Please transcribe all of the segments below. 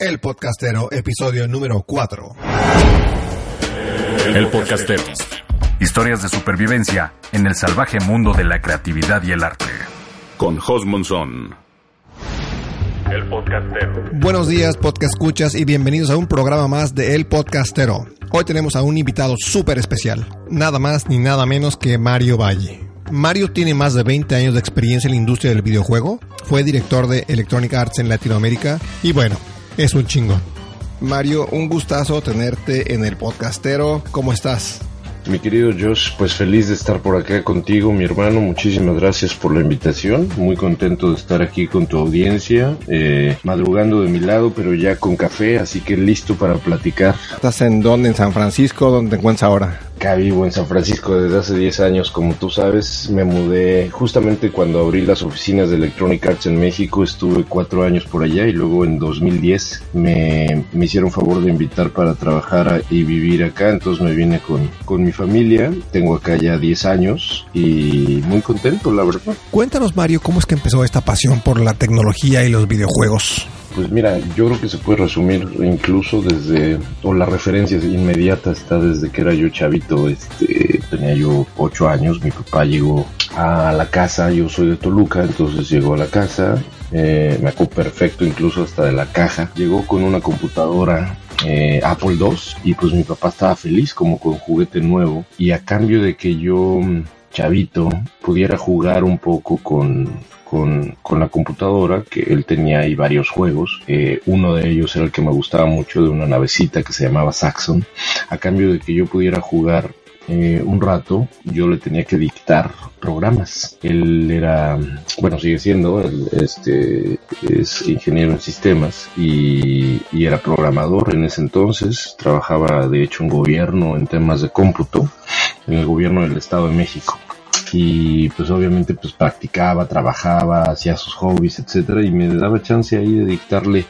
El Podcastero, episodio número 4. El podcastero. Historias de supervivencia en el salvaje mundo de la creatividad y el arte. Con Jos Monzón. El podcastero. Buenos días, podcast escuchas, y bienvenidos a un programa más de El Podcastero. Hoy tenemos a un invitado súper especial, nada más ni nada menos que Mario Valle. Mario tiene más de 20 años de experiencia en la industria del videojuego, fue director de Electronic Arts en Latinoamérica y bueno, es un chingón. Mario, un gustazo tenerte en el podcastero. ¿Cómo estás? Mi querido Josh, pues feliz de estar por acá contigo, mi hermano. Muchísimas gracias por la invitación. Muy contento de estar aquí con tu audiencia, eh, madrugando de mi lado, pero ya con café, así que listo para platicar. ¿Estás en dónde? ¿En San Francisco? ¿Dónde te encuentras ahora? Acá vivo en San Francisco desde hace 10 años, como tú sabes. Me mudé justamente cuando abrí las oficinas de Electronic Arts en México. Estuve cuatro años por allá y luego en 2010 me, me hicieron favor de invitar para trabajar y vivir acá. Entonces me vine con, con mi familia. Tengo acá ya 10 años y muy contento, la verdad. Cuéntanos, Mario, cómo es que empezó esta pasión por la tecnología y los videojuegos. Pues mira, yo creo que se puede resumir incluso desde, o la referencia inmediata está desde que era yo chavito, este, tenía yo ocho años, mi papá llegó a la casa, yo soy de Toluca, entonces llegó a la casa, eh, me acuerdo perfecto incluso hasta de la caja, llegó con una computadora eh, Apple II y pues mi papá estaba feliz como con juguete nuevo y a cambio de que yo mm, chavito pudiera jugar un poco con, con, la computadora, que él tenía ahí varios juegos. Eh, uno de ellos era el que me gustaba mucho de una navecita que se llamaba Saxon. A cambio de que yo pudiera jugar eh, un rato, yo le tenía que dictar programas. Él era, bueno, sigue siendo, él, este, es ingeniero en sistemas y, y era programador en ese entonces. Trabajaba, de hecho, en gobierno en temas de cómputo, en el gobierno del Estado de México y pues obviamente pues practicaba, trabajaba, hacía sus hobbies, etcétera, y me daba chance ahí de dictarle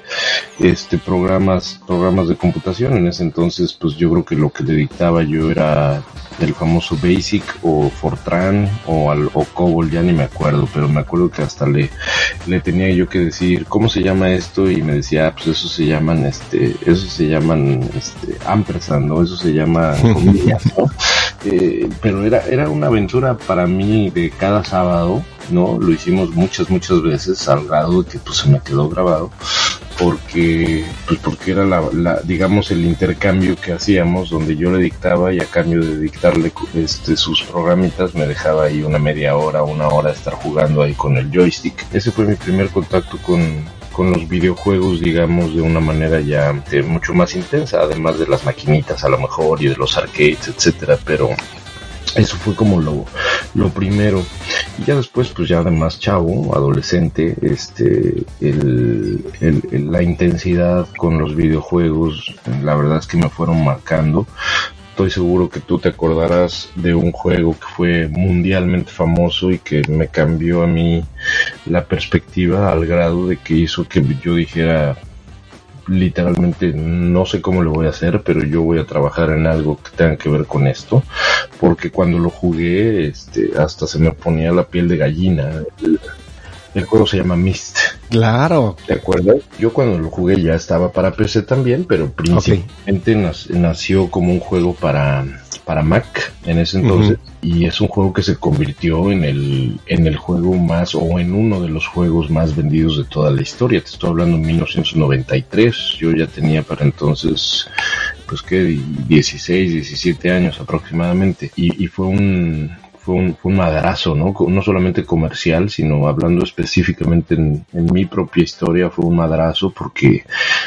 este programas, programas de computación. En ese entonces, pues yo creo que lo que le dictaba yo era el famoso Basic o Fortran o, al, o COBOL, ya ni me acuerdo, pero me acuerdo que hasta le, le tenía yo que decir cómo se llama esto y me decía, ah, pues eso se llaman, este, eso se llaman, este, ampersand, ¿no? Eso se llama comillas, ¿no? Eh, pero era, era una aventura para mí de cada sábado, ¿no? Lo hicimos muchas, muchas veces al grado de que pues se me quedó grabado porque pues porque era la, la, digamos el intercambio que hacíamos donde yo le dictaba y a cambio de dictarle este sus programitas me dejaba ahí una media hora una hora estar jugando ahí con el joystick ese fue mi primer contacto con con los videojuegos, digamos, de una manera ya eh, mucho más intensa, además de las maquinitas a lo mejor y de los arcades, etcétera, pero eso fue como lo, lo primero. Y ya después, pues ya además chavo, adolescente, este, el, el, la intensidad con los videojuegos, la verdad es que me fueron marcando. Estoy seguro que tú te acordarás de un juego que fue mundialmente famoso y que me cambió a mí la perspectiva al grado de que hizo que yo dijera literalmente no sé cómo lo voy a hacer, pero yo voy a trabajar en algo que tenga que ver con esto, porque cuando lo jugué, este, hasta se me ponía la piel de gallina. El, el juego se llama Mist, Claro. ¿te acuerdas? Yo cuando lo jugué ya estaba para PC también, pero principalmente nació como un juego para, para Mac en ese entonces y es un juego que se convirtió en el, en el juego más o en uno de los juegos más vendidos de toda la historia. Te estoy hablando de 1993, yo ya tenía para entonces pues que 16, 17 años aproximadamente y, y fue un fue un, fue madrazo, ¿no? No solamente comercial, sino hablando específicamente en, mi propia historia, fue un madrazo porque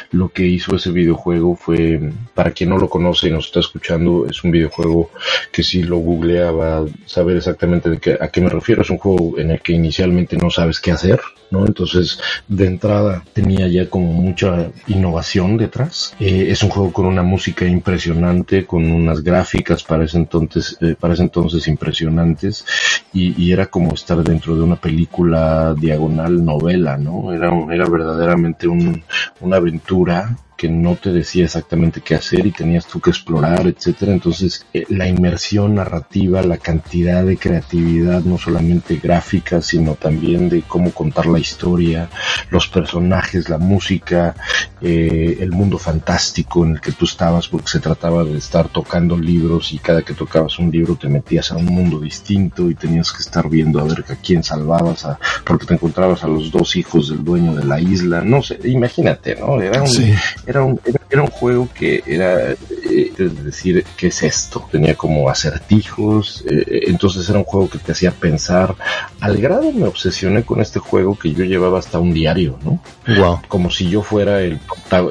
lo que hizo ese videojuego fue, para quien no lo conoce y nos está escuchando, es un videojuego que si lo googleaba saber exactamente a qué me refiero. Es un juego en el que inicialmente no sabes qué hacer, ¿no? Entonces, de entrada tenía ya como mucha innovación detrás. Eh, es un juego con una música impresionante, con unas gráficas para ese entonces, eh, para ese entonces impresionantes y, y, era como estar dentro de una película diagonal novela, ¿no? Era, era verdaderamente un, una aventura que no te decía exactamente qué hacer y tenías tú que explorar, etcétera. Entonces, eh, la inmersión narrativa, la cantidad de creatividad, no solamente gráfica, sino también de cómo contar la historia, los personajes, la música, eh, el mundo fantástico en el que tú estabas, porque se trataba de estar tocando libros y cada que tocabas un libro te metías a un mundo distinto y tenías que estar viendo a ver a quién salvabas, a, porque te encontrabas a los dos hijos del dueño de la isla, no sé, imagínate, ¿no? Era un, era un, era, un juego que era, eh, es decir, ¿qué es esto? Tenía como acertijos, eh, entonces era un juego que te hacía pensar. Al grado me obsesioné con este juego que yo llevaba hasta un diario, ¿no? Wow. Como si yo fuera el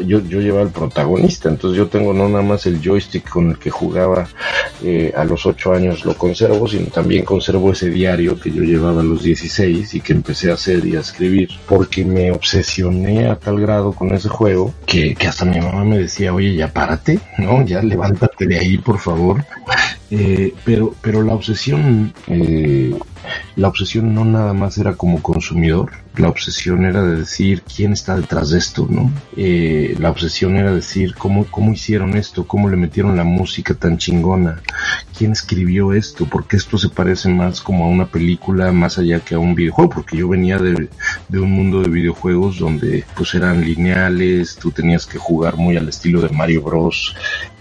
yo, yo llevaba el protagonista, entonces yo tengo no nada más el joystick con el que jugaba eh, a los 8 años, lo conservo, sino también conservo ese diario que yo llevaba a los 16 y que empecé a hacer y a escribir, porque me obsesioné a tal grado con ese juego que, que hasta mi mamá me decía, oye, ya párate, ¿no? Ya levántate de ahí, por favor. Eh, pero, pero la obsesión, eh, la obsesión no nada más era como consumidor, la obsesión era de decir quién está detrás de esto, ¿no? Eh, la obsesión era decir cómo, cómo hicieron esto, cómo le metieron la música tan chingona, quién escribió esto, porque esto se parece más como a una película más allá que a un videojuego, porque yo venía de, de un mundo de videojuegos donde pues eran lineales, tú tenías que jugar muy al estilo de Mario Bros,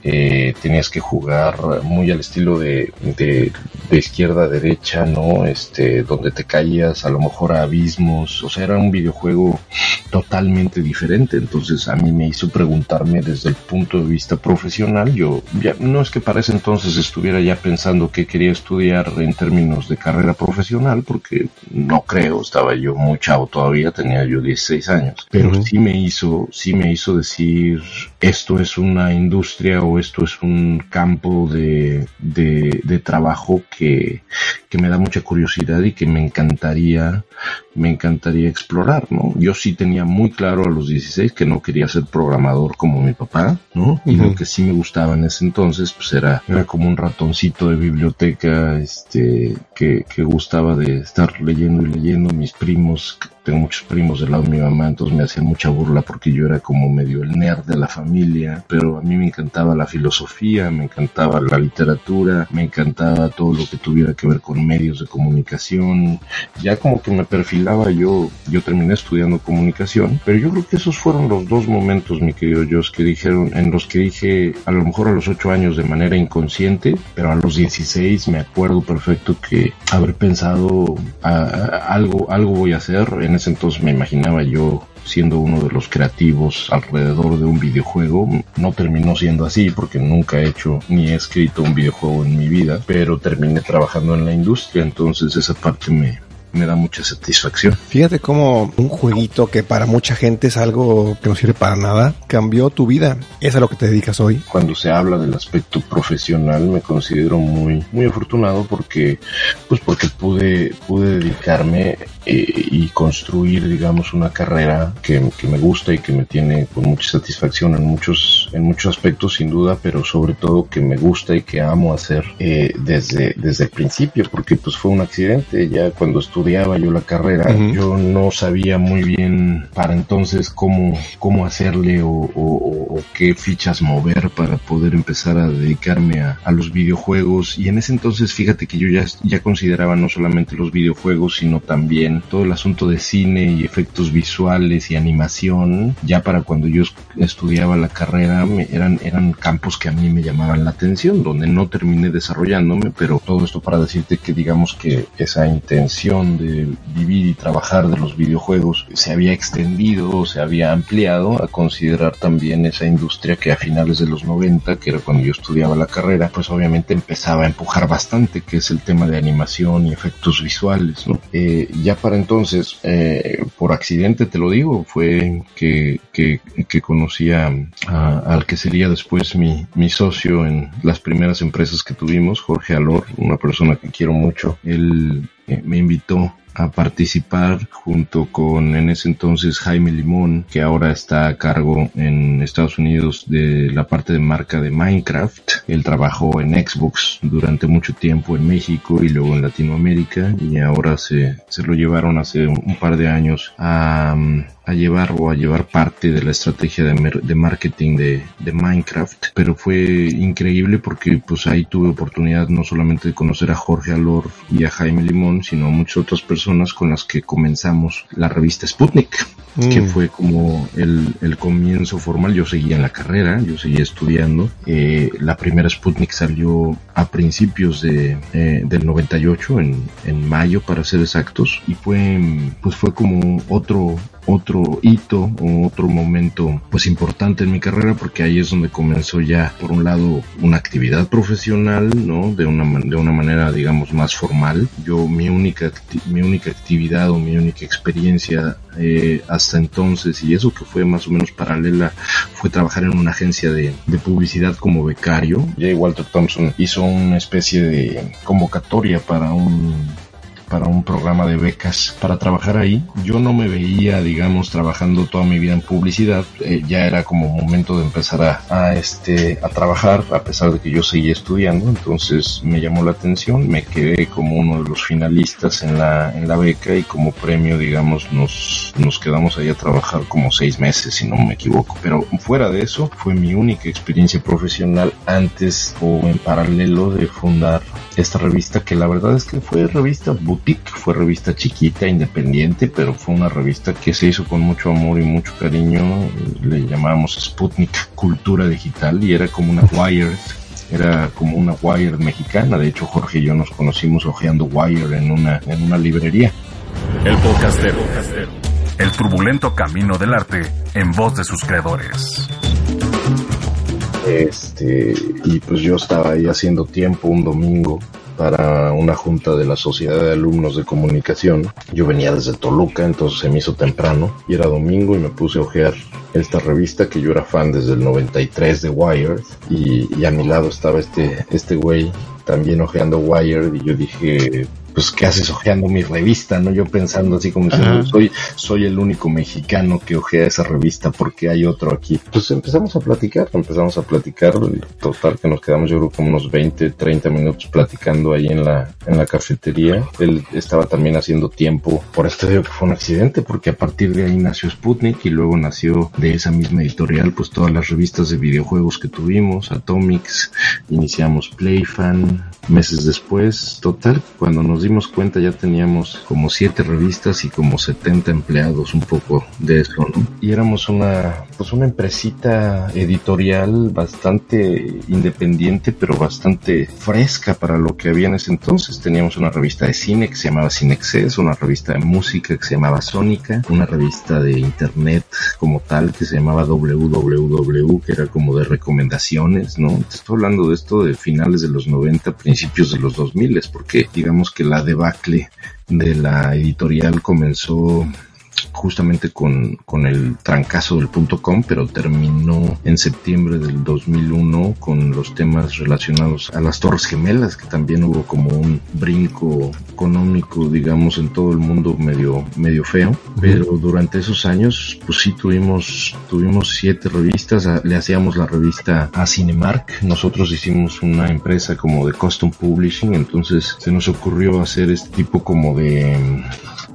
eh, tenías que jugar muy al estilo de, de, de, izquierda a derecha, ¿no? Este, donde te caías a lo mejor a abismos, o sea, era un videojuego totalmente diferente, entonces a mí me hizo preguntarme desde el punto de vista profesional, yo ya, no es que para ese entonces estuviera ya pensando que quería estudiar en términos de carrera profesional, porque no creo, estaba yo muy chavo todavía, tenía yo 16 años, pero uh -huh. sí me hizo, sí me hizo decir, esto es una industria o esto es un campo de, de, de trabajo que, que, me da mucha curiosidad y que me encantaría, me encantaría explorar, ¿no? Yo sí tenía muy claro a los 16 que no quería ser programador como mi papá, ¿no? Y uh -huh. lo que sí me gustaba en ese entonces, pues era, era como un ratoncito de biblioteca, este, que, que gustaba de estar leyendo y leyendo mis primos, muchos primos del lado de mi mamá, entonces me hacían mucha burla porque yo era como medio el nerd de la familia, pero a mí me encantaba la filosofía, me encantaba la literatura, me encantaba todo lo que tuviera que ver con medios de comunicación, ya como que me perfilaba yo, yo terminé estudiando comunicación, pero yo creo que esos fueron los dos momentos, mi querido Josh, que dijeron, en los que dije, a lo mejor a los ocho años de manera inconsciente, pero a los 16 me acuerdo perfecto que haber pensado a, a, algo, algo voy a hacer, en entonces me imaginaba yo siendo uno de los creativos alrededor de un videojuego. No terminó siendo así porque nunca he hecho ni he escrito un videojuego en mi vida, pero terminé trabajando en la industria, entonces esa parte me, me da mucha satisfacción. Fíjate cómo un jueguito que para mucha gente es algo que no sirve para nada, cambió tu vida. Es a lo que te dedicas hoy. Cuando se habla del aspecto profesional me considero muy, muy afortunado porque, pues porque pude, pude dedicarme eh, y construir, digamos, una carrera que, que, me gusta y que me tiene con mucha satisfacción en muchos, en muchos aspectos, sin duda, pero sobre todo que me gusta y que amo hacer eh, desde, desde el principio, porque pues fue un accidente. Ya cuando estudiaba yo la carrera, uh -huh. yo no sabía muy bien para entonces cómo, cómo hacerle o, o, o, qué fichas mover para poder empezar a dedicarme a, a, los videojuegos. Y en ese entonces, fíjate que yo ya, ya consideraba no solamente los videojuegos, sino también todo el asunto de cine y efectos visuales y animación. Ya para cuando yo estudiaba la carrera, me, eran, eran campos que a mí me llamaban la atención, donde no terminé desarrollándome, pero todo esto para decirte que digamos que esa intención de vivir y trabajar de los videojuegos se había extendido, se había ampliado a considerar también esa industria que a finales de los 90, que era cuando yo estudiaba la carrera, pues obviamente empezaba a empujar bastante, que es el tema de animación y efectos visuales. ¿no? Eh, ya para entonces, eh, por accidente te lo digo, fue que, que, que conocía al que sería después mi, mi socio en las primeras empresas que tuvimos, Jorge Alor, una persona que quiero mucho. Él me invitó a participar junto con en ese entonces Jaime Limón, que ahora está a cargo en Estados Unidos de la parte de marca de Minecraft. Él trabajó en Xbox durante mucho tiempo en México y luego en Latinoamérica y ahora se, se lo llevaron hace un par de años a, a llevar o a llevar parte de la estrategia de, de marketing de, de, Minecraft, pero fue increíble porque pues ahí tuve oportunidad no solamente de conocer a Jorge Alor y a Jaime Limón, sino a muchas otras personas con las que comenzamos la revista Sputnik, mm. que fue como el, el, comienzo formal. Yo seguía en la carrera, yo seguía estudiando. Eh, la primera Sputnik salió a principios de, eh, del 98, en, en mayo para ser exactos, y fue, pues fue como otro otro hito o otro momento pues importante en mi carrera porque ahí es donde comenzó ya por un lado una actividad profesional no de una de una manera digamos más formal. Yo mi única mi única actividad o mi única experiencia eh, hasta entonces y eso que fue más o menos paralela fue trabajar en una agencia de, de publicidad como becario. J. Walter Thompson hizo una especie de convocatoria para un para un programa de becas para trabajar ahí. Yo no me veía, digamos, trabajando toda mi vida en publicidad. Eh, ya era como momento de empezar a, a, este, a trabajar, a pesar de que yo seguía estudiando. Entonces me llamó la atención, me quedé como uno de los finalistas en la, en la beca y como premio, digamos, nos, nos quedamos ahí a trabajar como seis meses, si no me equivoco. Pero fuera de eso, fue mi única experiencia profesional antes o en paralelo de fundar esta revista que la verdad es que fue revista boutique, fue revista chiquita, independiente, pero fue una revista que se hizo con mucho amor y mucho cariño. Le llamábamos Sputnik Cultura Digital y era como una Wired era como una Wired mexicana. De hecho, Jorge y yo nos conocimos hojeando Wired en una, en una librería. El podcastero. El turbulento camino del arte en voz de sus creadores. Este, y pues yo estaba ahí haciendo tiempo un domingo para una junta de la Sociedad de Alumnos de Comunicación. Yo venía desde Toluca, entonces se me hizo temprano y era domingo y me puse a ojear esta revista que yo era fan desde el 93 de Wired y, a mi lado estaba este, este güey también ojeando Wired y yo dije, pues qué haces ojeando mi revista, ¿no? Yo pensando así como diciendo, soy, soy el único mexicano que ojea esa revista porque hay otro aquí. Pues empezamos a platicar, empezamos a platicar, total que nos quedamos yo creo como unos 20, 30 minutos platicando ahí en la, en la cafetería. Él estaba también haciendo tiempo, por esto digo que fue un accidente, porque a partir de ahí nació Sputnik y luego nació de esa misma editorial pues todas las revistas de videojuegos que tuvimos, Atomics, iniciamos Playfan, meses después, total, cuando nos dimos cuenta ya teníamos como siete revistas y como 70 empleados, un poco de eso, ¿no? Y éramos una, pues una empresita editorial bastante independiente, pero bastante fresca para lo que había en ese entonces. Teníamos una revista de cine que se llamaba Cinexcess, una revista de música que se llamaba Sónica, una revista de internet como tal que se llamaba WWW, que era como de recomendaciones, ¿no? Estoy hablando de esto de finales de los 90, principios de los 2000, porque digamos que la debacle de la editorial comenzó justamente con, con el trancazo del punto com, pero terminó en septiembre del 2001 con los temas relacionados a las Torres Gemelas, que también hubo como un brinco económico, digamos, en todo el mundo medio, medio feo. Pero durante esos años, pues sí tuvimos, tuvimos siete revistas, le hacíamos la revista a Cinemark. Nosotros hicimos una empresa como de custom publishing, entonces se nos ocurrió hacer este tipo como de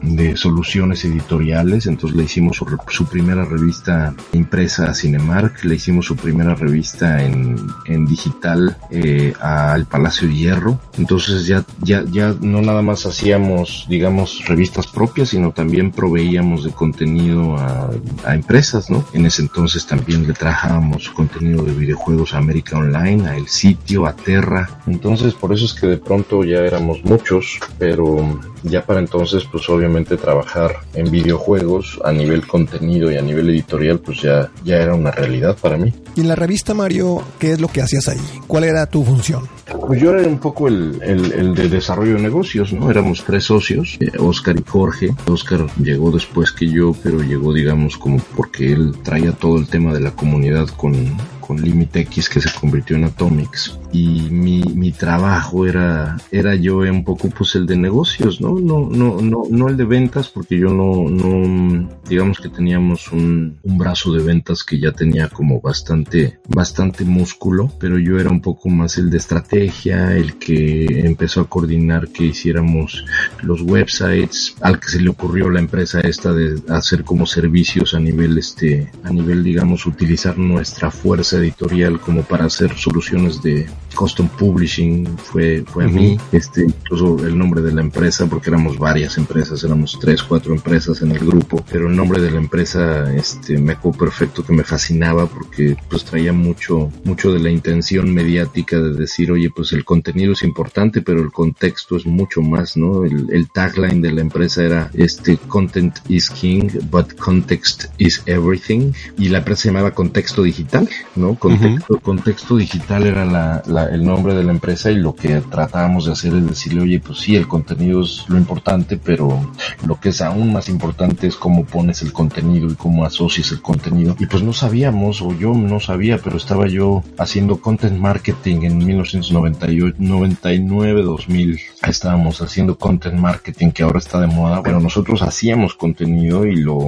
de soluciones editoriales, entonces le hicimos su, su, primera revista impresa a Cinemark, le hicimos su primera revista en, en digital eh, al Palacio de Hierro, entonces ya, ya, ya no nada más hacíamos, digamos, revistas propias, sino también proveíamos de contenido a, a empresas, ¿no? En ese entonces también le trajábamos contenido de videojuegos a América Online, a El Sitio, a Terra, entonces por eso es que de pronto ya éramos muchos, pero ya para entonces pues obviamente trabajar en videojuegos a nivel contenido y a nivel editorial pues ya, ya era una realidad para mí. Y en la revista Mario, ¿qué es lo que hacías ahí? ¿Cuál era tu función? Pues yo era un poco el, el, el de desarrollo de negocios, ¿no? Éramos tres socios, eh, Oscar y Jorge. Oscar llegó después que yo, pero llegó digamos como porque él traía todo el tema de la comunidad con, con Limit X que se convirtió en Atomics y mi, mi trabajo era era yo un poco pues el de negocios no no no no no el de ventas porque yo no no digamos que teníamos un, un brazo de ventas que ya tenía como bastante bastante músculo pero yo era un poco más el de estrategia el que empezó a coordinar que hiciéramos los websites al que se le ocurrió la empresa esta de hacer como servicios a nivel este a nivel digamos utilizar nuestra fuerza editorial como para hacer soluciones de custom publishing fue fue a mí este incluso el nombre de la empresa porque éramos varias empresas éramos tres cuatro empresas en el grupo pero el nombre de la empresa este me acuerdo perfecto que me fascinaba porque pues traía mucho mucho de la intención mediática de decir oye pues el contenido es importante pero el contexto es mucho más no el, el tagline de la empresa era este content is king but context is everything y la empresa se llamaba contexto digital no contexto, uh -huh. contexto digital era la, la, el nombre de la empresa y lo que tratábamos de hacer es decirle, oye, pues sí, el contenido es lo importante, pero lo que es aún más importante es cómo pones el contenido y cómo asocias el contenido. Y pues no sabíamos, o yo no sabía, pero estaba yo haciendo content marketing en 1998, 99, 2000. Estábamos haciendo content marketing que ahora está de moda. Bueno, nosotros hacíamos contenido y lo,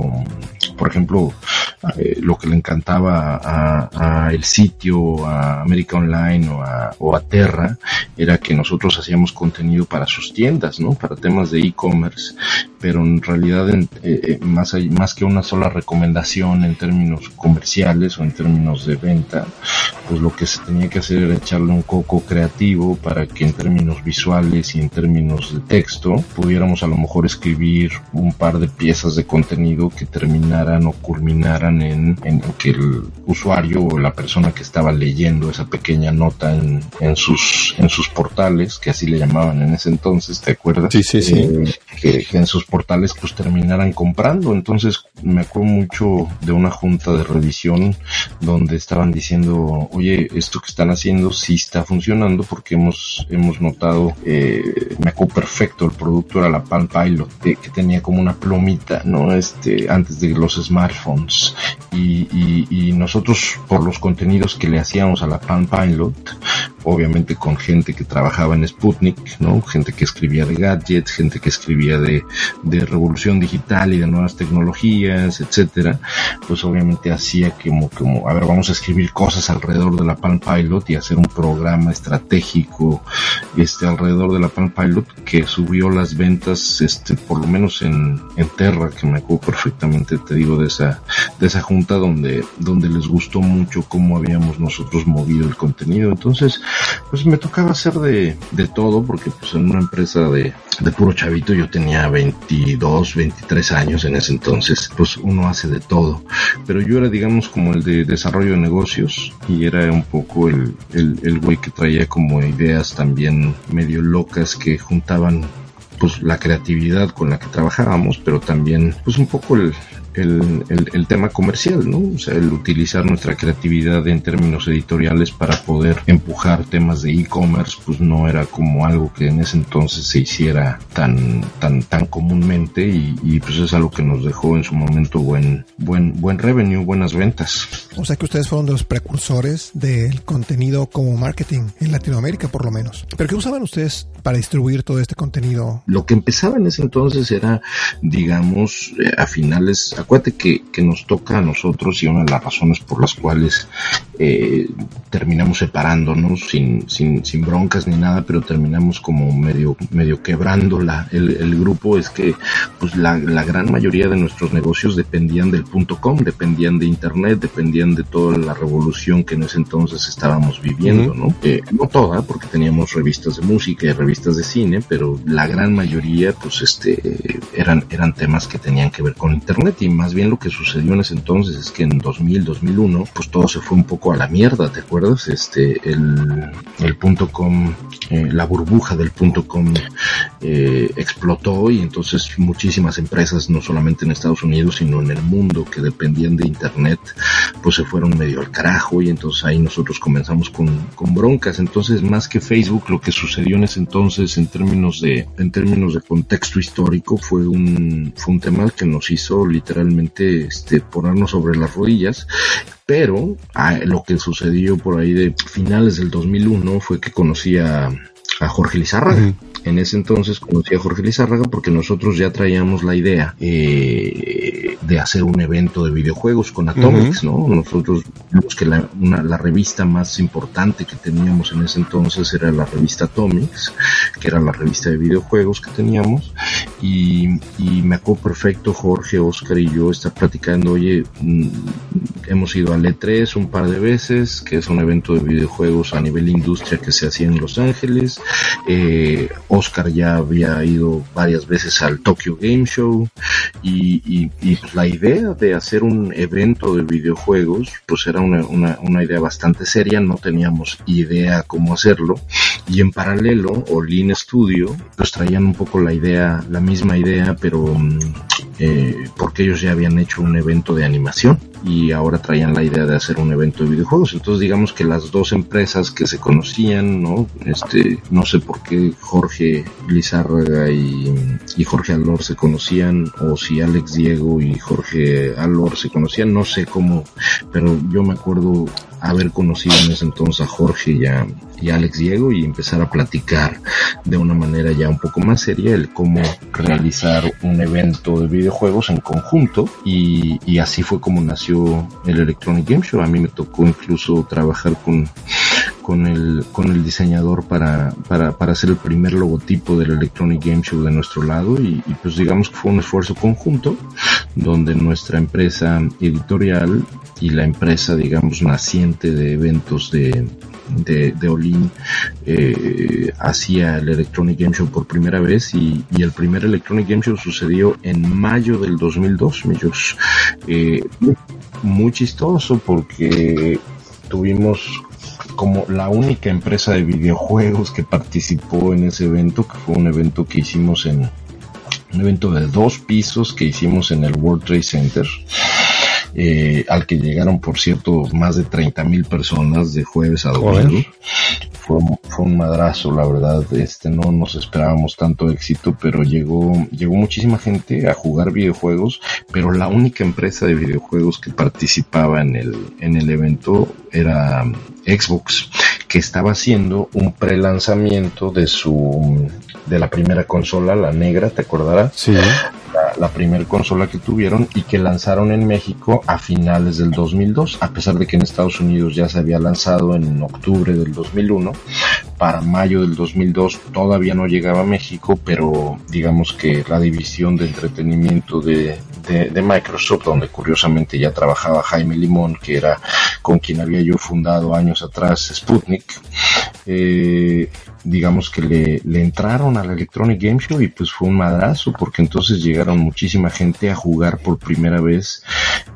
por ejemplo, eh, lo que le encantaba a, a, el sitio, a América Online o a, o a Terra, era que nosotros hacíamos contenido para sus tiendas, ¿no? Para temas de e-commerce, pero en realidad en, eh, más, hay, más que una sola recomendación en términos comerciales o en términos de venta, pues lo que se tenía que hacer era echarle un coco creativo para que en términos visuales y en términos de texto pudiéramos a lo mejor escribir un par de piezas de contenido que terminaran o culminaran en, en que el usuario o la persona que estaba leyendo esa pequeña nota en, en, sus en sus portales, que así le llamaban en ese entonces, ¿te acuerdas? Sí, sí, sí. Eh, que, que, en sus portales pues terminaran comprando. Entonces me acuerdo mucho de una junta de revisión donde estaban diciendo, oye, esto que están haciendo sí está funcionando porque hemos, hemos notado, eh, me acuerdo perfecto, el producto era la Palm Pilot, que, que tenía como una plumita, ¿no? Este, antes de los smartphones. Y, y, y nosotros por los contenidos que le hacíamos a la Palm Pilot, obviamente con gente que trabajaba en Sputnik, ¿no? Gente que escribía de gadgets, gente que escribía de, de revolución digital y de nuevas tecnologías, etcétera, pues obviamente hacía como, como, a ver, vamos a escribir cosas alrededor de la Palm Pilot y hacer un programa estratégico, este, alrededor de la Palm Pilot que subió las ventas, este, por lo menos en, en Terra, que me acuerdo perfectamente, te digo, de esa, de esa junta donde, donde les gustó mucho cómo habíamos nosotros movido el contenido. Entonces, pues me tocaba hacer de, de todo porque pues en una empresa de, de puro chavito yo tenía 22, 23 años en ese entonces, pues uno hace de todo. Pero yo era digamos como el de desarrollo de negocios y era un poco el, el, el güey que traía como ideas también medio locas que juntaban pues la creatividad con la que trabajábamos, pero también pues un poco el, el, el, el, tema comercial, ¿no? O sea, el utilizar nuestra creatividad en términos editoriales para poder empujar temas de e-commerce, pues no era como algo que en ese entonces se hiciera tan, tan, tan comúnmente y, y pues es algo que nos dejó en su momento buen, buen, buen revenue, buenas ventas. O sea que ustedes fueron de los precursores del contenido como marketing en Latinoamérica, por lo menos. ¿Pero qué usaban ustedes para distribuir todo este contenido? Lo que empezaba en ese entonces era, digamos, a finales, acuérdate que, que, nos toca a nosotros y una de las razones por las cuales eh, terminamos separándonos sin, sin, sin broncas ni nada, pero terminamos como medio, medio quebrando la, el, el grupo. Es que pues la, la gran mayoría de nuestros negocios dependían del punto com, dependían de internet, dependían de toda la revolución que en ese entonces estábamos viviendo, ¿no? Eh, no toda, porque teníamos revistas de música y revistas de cine, pero la gran mayoría, pues este, eran, eran temas que tenían que ver con internet y más bien lo que sucedió en ese entonces es que en 2000, 2001, pues todo se fue un poco a la mierda, ¿te acuerdas? Este, el, el punto com, eh, la burbuja del punto com eh, explotó y entonces muchísimas empresas, no solamente en Estados Unidos, sino en el mundo que dependían de internet, pues se fueron medio al carajo y entonces ahí nosotros comenzamos con, con broncas. Entonces, más que Facebook, lo que sucedió en ese entonces en términos de, en términos de contexto histórico fue un, fue un tema que nos hizo literalmente este, ponernos sobre las rodillas pero ah, lo que sucedió por ahí de finales del 2001 fue que conocí a, a Jorge Lizárraga. En ese entonces conocí a Jorge Lizárraga porque nosotros ya traíamos la idea eh, de hacer un evento de videojuegos con Atomics, ¿no? Nosotros vimos que la, una, la revista más importante que teníamos en ese entonces era la revista Atomics, que era la revista de videojuegos que teníamos, y, y me acuerdo perfecto Jorge, Oscar y yo estar platicando, oye, mm, hemos ido al E3 un par de veces, que es un evento de videojuegos a nivel industria que se hacía en Los Ángeles, eh, Oscar ya había ido varias veces al Tokyo Game Show y, pues la idea de hacer un evento de videojuegos pues era una, una, idea bastante seria, no teníamos idea cómo hacerlo. Y en paralelo Olin Studio pues traían un poco la idea, la misma idea pero eh, porque ellos ya habían hecho un evento de animación y ahora traían la idea de hacer un evento de videojuegos. Entonces digamos que las dos empresas que se conocían, ¿no? Este, no sé por qué Jorge Lizárraga y, y Jorge Alor se conocían, o si Alex Diego y Jorge Alor se conocían, no sé cómo, pero yo me acuerdo haber conocido en ese entonces a Jorge y a, Alex Diego y empezar a platicar de una manera ya un poco más seria el cómo realizar un evento de videojuegos en conjunto y, así fue como nació el Electronic Game Show. A mí me tocó incluso trabajar con con el, con el diseñador para, para, hacer el primer logotipo del Electronic Game Show de nuestro lado y, pues digamos que fue un esfuerzo conjunto donde nuestra empresa editorial y la empresa digamos naciente de eventos de, de, de Olin eh, hacía el Electronic Game Show por primera vez y, y, el primer Electronic Game Show sucedió en mayo del 2002, ellos, eh, muy chistoso porque tuvimos como la única empresa de videojuegos que participó en ese evento, que fue un evento que hicimos en un evento de dos pisos que hicimos en el World Trade Center. Eh, al que llegaron, por cierto, más de 30 mil personas de jueves a domingo. Fue, fue, un madrazo, la verdad. Este, no nos esperábamos tanto éxito, pero llegó, llegó muchísima gente a jugar videojuegos, pero la única empresa de videojuegos que participaba en el, en el evento era Xbox, que estaba haciendo un pre-lanzamiento de su, de la primera consola, la negra, ¿te acordarás? Sí. La, la primera consola que tuvieron y que lanzaron en México a finales del 2002, a pesar de que en Estados Unidos ya se había lanzado en octubre del 2001. Para mayo del 2002 todavía no llegaba a México, pero digamos que la división de entretenimiento de, de, Microsoft, donde curiosamente ya trabajaba Jaime Limón, que era con quien había yo fundado años atrás Sputnik, eh, digamos que le, entraron al Electronic Game Show y pues fue un madrazo porque entonces llegaron muchísima gente a jugar por primera vez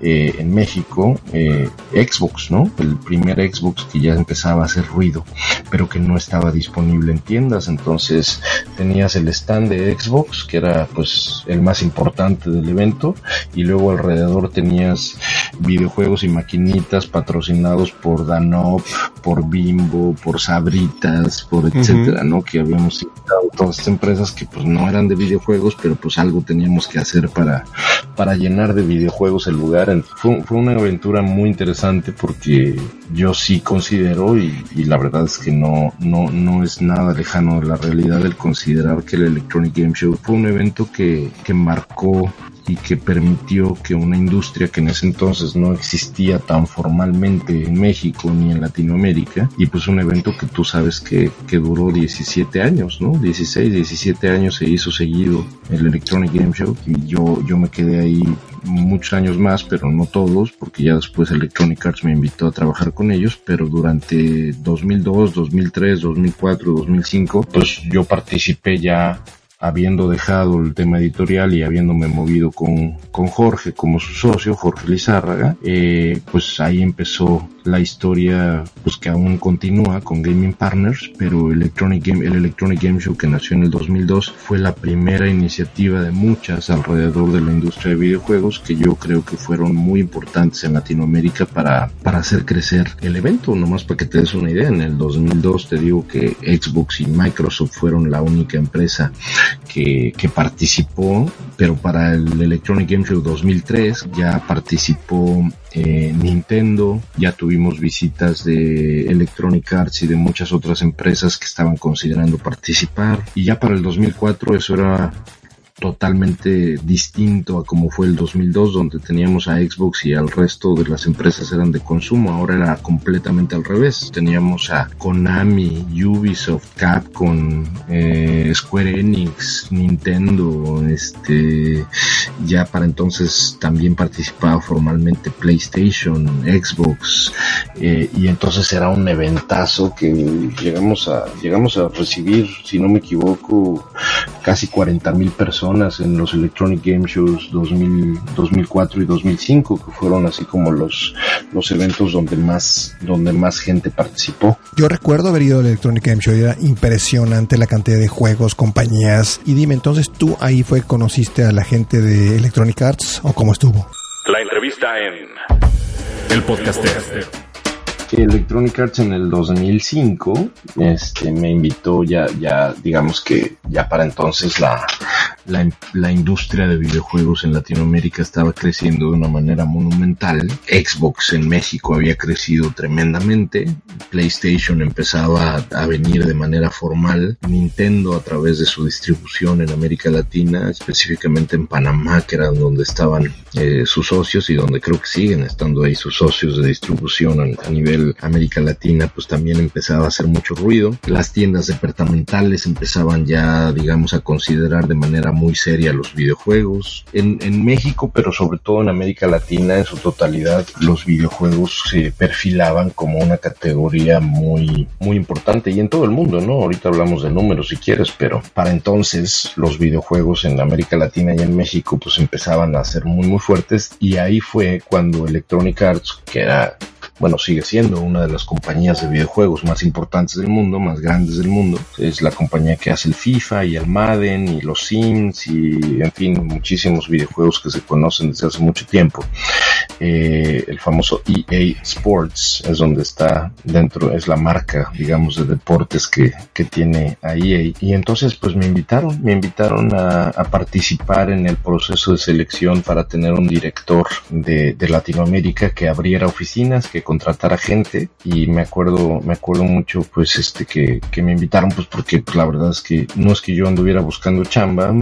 eh, en México eh, Xbox, ¿no? El primer Xbox que ya empezaba a hacer ruido, pero que no estaba disponible en tiendas, entonces tenías el stand de Xbox que era pues el más importante del evento y luego alrededor tenías videojuegos y maquinitas patrocinados por Danop, por Bimbo, por Sabritas, por etcétera, uh -huh. ¿no? Que habíamos invitado todas estas empresas que pues no eran de videojuegos, pero pues algo teníamos que hacer para, para llenar de videojuegos el lugar. Fue, fue una aventura muy interesante porque yo sí considero y, y, la verdad es que no, no, no es nada lejano de la realidad el considerar que el Electronic Game Show fue un evento que, que marcó y que permitió que una industria que en ese entonces no existía tan formalmente en México ni en Latinoamérica, y pues un evento que tú sabes que, que duró 17 años, ¿no? 16, 17 años se hizo seguido el Electronic Game Show y yo, yo me quedé ahí muchos años más, pero no todos, porque ya después Electronic Arts me invitó a trabajar con ellos, pero durante 2002, 2003, 2004, 2005, pues yo participé ya habiendo dejado el tema editorial y habiéndome movido con, con Jorge como su socio, Jorge Lizárraga, eh, pues ahí empezó la historia pues que aún continúa con Gaming Partners, pero Electronic Game, el Electronic Game Show que nació en el 2002 fue la primera iniciativa de muchas alrededor de la industria de videojuegos que yo creo que fueron muy importantes en Latinoamérica para, para hacer crecer el evento, nomás para que te des una idea, en el 2002 te digo que Xbox y Microsoft fueron la única empresa que, participó, pero para el Electronic Game Show 2003 ya participó eh, Nintendo, ya tuvimos visitas de Electronic Arts y de muchas otras empresas que estaban considerando participar y ya para el 2004 eso era totalmente distinto a como fue el 2002 donde teníamos a Xbox y al resto de las empresas eran de consumo. Ahora era completamente al revés. Teníamos a Konami Ubisoft Capcom eh, Square Enix Nintendo este ya para entonces también participaba formalmente PlayStation Xbox eh, y entonces era un eventazo que llegamos a llegamos a recibir si no me equivoco casi 40 mil personas en los Electronic Game Shows 2000, 2004 y 2005, que fueron así como los, los eventos donde más, donde más gente participó. Yo recuerdo haber ido al Electronic Game Show, era impresionante la cantidad de juegos, compañías. Y dime, entonces tú ahí fue que conociste a la gente de Electronic Arts o cómo estuvo? La entrevista en El Podcaster. Electronic Arts en el 2005 este, me invitó ya, ya, digamos que ya para entonces la, la, la, industria de videojuegos en Latinoamérica estaba creciendo de una manera monumental. Xbox en México había crecido tremendamente. PlayStation empezaba a, a venir de manera formal. Nintendo a través de su distribución en América Latina, específicamente en Panamá, que era donde estaban eh, sus socios y donde creo que siguen estando ahí sus socios de distribución a, a nivel América Latina, pues también empezaba a hacer mucho ruido. Las tiendas departamentales empezaban ya, digamos, a considerar de manera muy seria los videojuegos. En, en México, pero sobre todo en América Latina, en su totalidad, los videojuegos se perfilaban como una categoría muy, muy importante y en todo el mundo, ¿no? Ahorita hablamos de números si quieres, pero para entonces los videojuegos en América Latina y en México pues empezaban a ser muy, muy fuertes y ahí fue cuando Electronic Arts, que era bueno, sigue siendo una de las compañías de videojuegos más importantes del mundo, más grandes del mundo. Es la compañía que hace el FIFA y el Madden y los Sims y, en fin, muchísimos videojuegos que se conocen desde hace mucho tiempo. Eh, el famoso EA Sports es donde está dentro, es la marca, digamos, de deportes que, que tiene a EA. Y entonces, pues me invitaron, me invitaron a, participar en el proceso de selección para tener un director de, de Latinoamérica que abriera oficinas, que contratar a gente y me acuerdo, me acuerdo mucho pues este que, me invitaron pues porque pues, la verdad es que no es que yo anduviera buscando chamba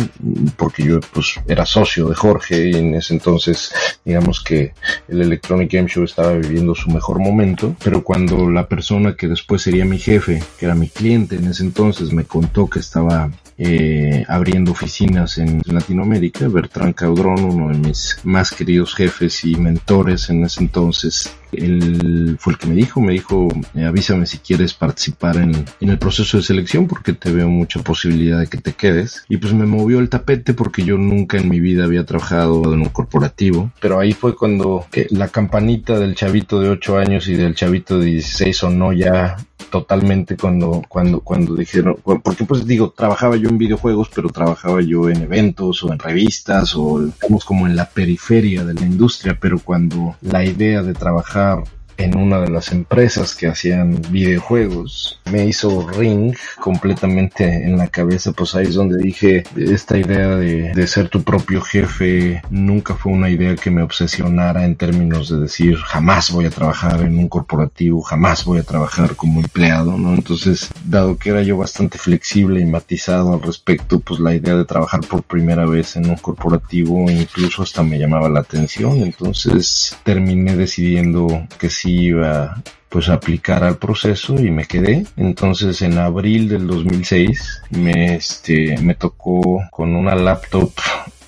porque yo pues era socio de Jorge y en ese entonces digamos que el Electronic Game Show estaba viviendo su mejor momento pero cuando la persona que después sería mi jefe que era mi cliente en ese entonces me contó que estaba eh, abriendo oficinas en Latinoamérica. Bertrand Caudrón, uno de mis más queridos jefes y mentores en ese entonces, él fue el que me dijo, me dijo, eh, avísame si quieres participar en, en, el proceso de selección porque te veo mucha posibilidad de que te quedes. Y pues me movió el tapete porque yo nunca en mi vida había trabajado en un corporativo. Pero ahí fue cuando la campanita del chavito de 8 años y del chavito de 16 sonó ya totalmente cuando, cuando, cuando dijeron, porque pues digo, trabajaba yo en videojuegos, pero trabajaba yo en eventos o en revistas o estamos como en la periferia de la industria, pero cuando la idea de trabajar آخر en una de las empresas que hacían videojuegos. Me hizo ring completamente en la cabeza, pues ahí es donde dije, esta idea de, de ser tu propio jefe nunca fue una idea que me obsesionara en términos de decir, jamás voy a trabajar en un corporativo, jamás voy a trabajar como empleado, ¿no? Entonces, dado que era yo bastante flexible y matizado al respecto, pues la idea de trabajar por primera vez en un corporativo incluso hasta me llamaba la atención, entonces terminé decidiendo que sí iba pues a aplicar al proceso y me quedé. Entonces en abril del 2006 me este me tocó con una laptop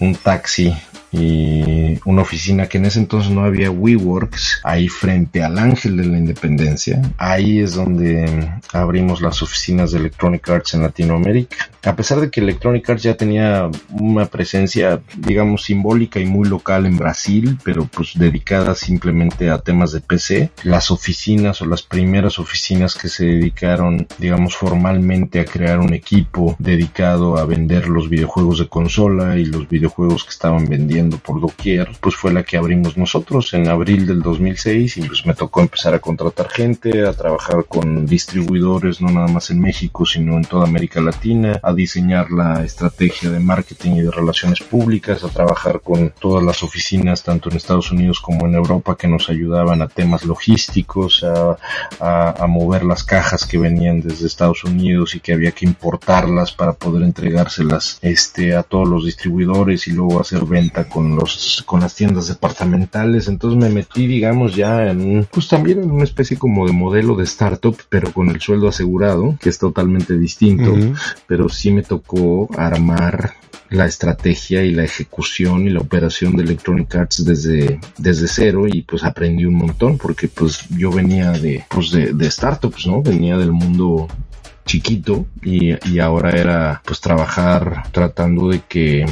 un taxi y una oficina que en ese entonces no había WeWorks, ahí frente al Ángel de la Independencia. Ahí es donde abrimos las oficinas de Electronic Arts en Latinoamérica. A pesar de que Electronic Arts ya tenía una presencia, digamos, simbólica y muy local en Brasil, pero pues dedicada simplemente a temas de PC, las oficinas o las primeras oficinas que se dedicaron, digamos, formalmente a crear un equipo dedicado a vender los videojuegos de consola y los videojuegos que estaban vendiendo por doquier, pues fue la que abrimos nosotros en abril del 2006 y pues me tocó empezar a contratar gente, a trabajar con distribuidores, no nada más en México, sino en toda América Latina, a diseñar la estrategia de marketing y de relaciones públicas, a trabajar con todas las oficinas, tanto en Estados Unidos como en Europa, que nos ayudaban a temas logísticos, a, mover las cajas que venían desde Estados Unidos y que había que importarlas para poder entregárselas este, a todos los distribuidores y luego hacer venta con los con las tiendas departamentales. Entonces me metí digamos ya en pues también en una especie como de modelo de startup pero con el sueldo asegurado que es totalmente distinto. Pero sí me tocó armar la estrategia y la ejecución y la operación de Electronic Arts desde, desde cero y pues aprendí un montón porque pues yo venía de, pues de, de startups, ¿no? Venía del mundo chiquito y, y ahora era pues trabajar tratando de que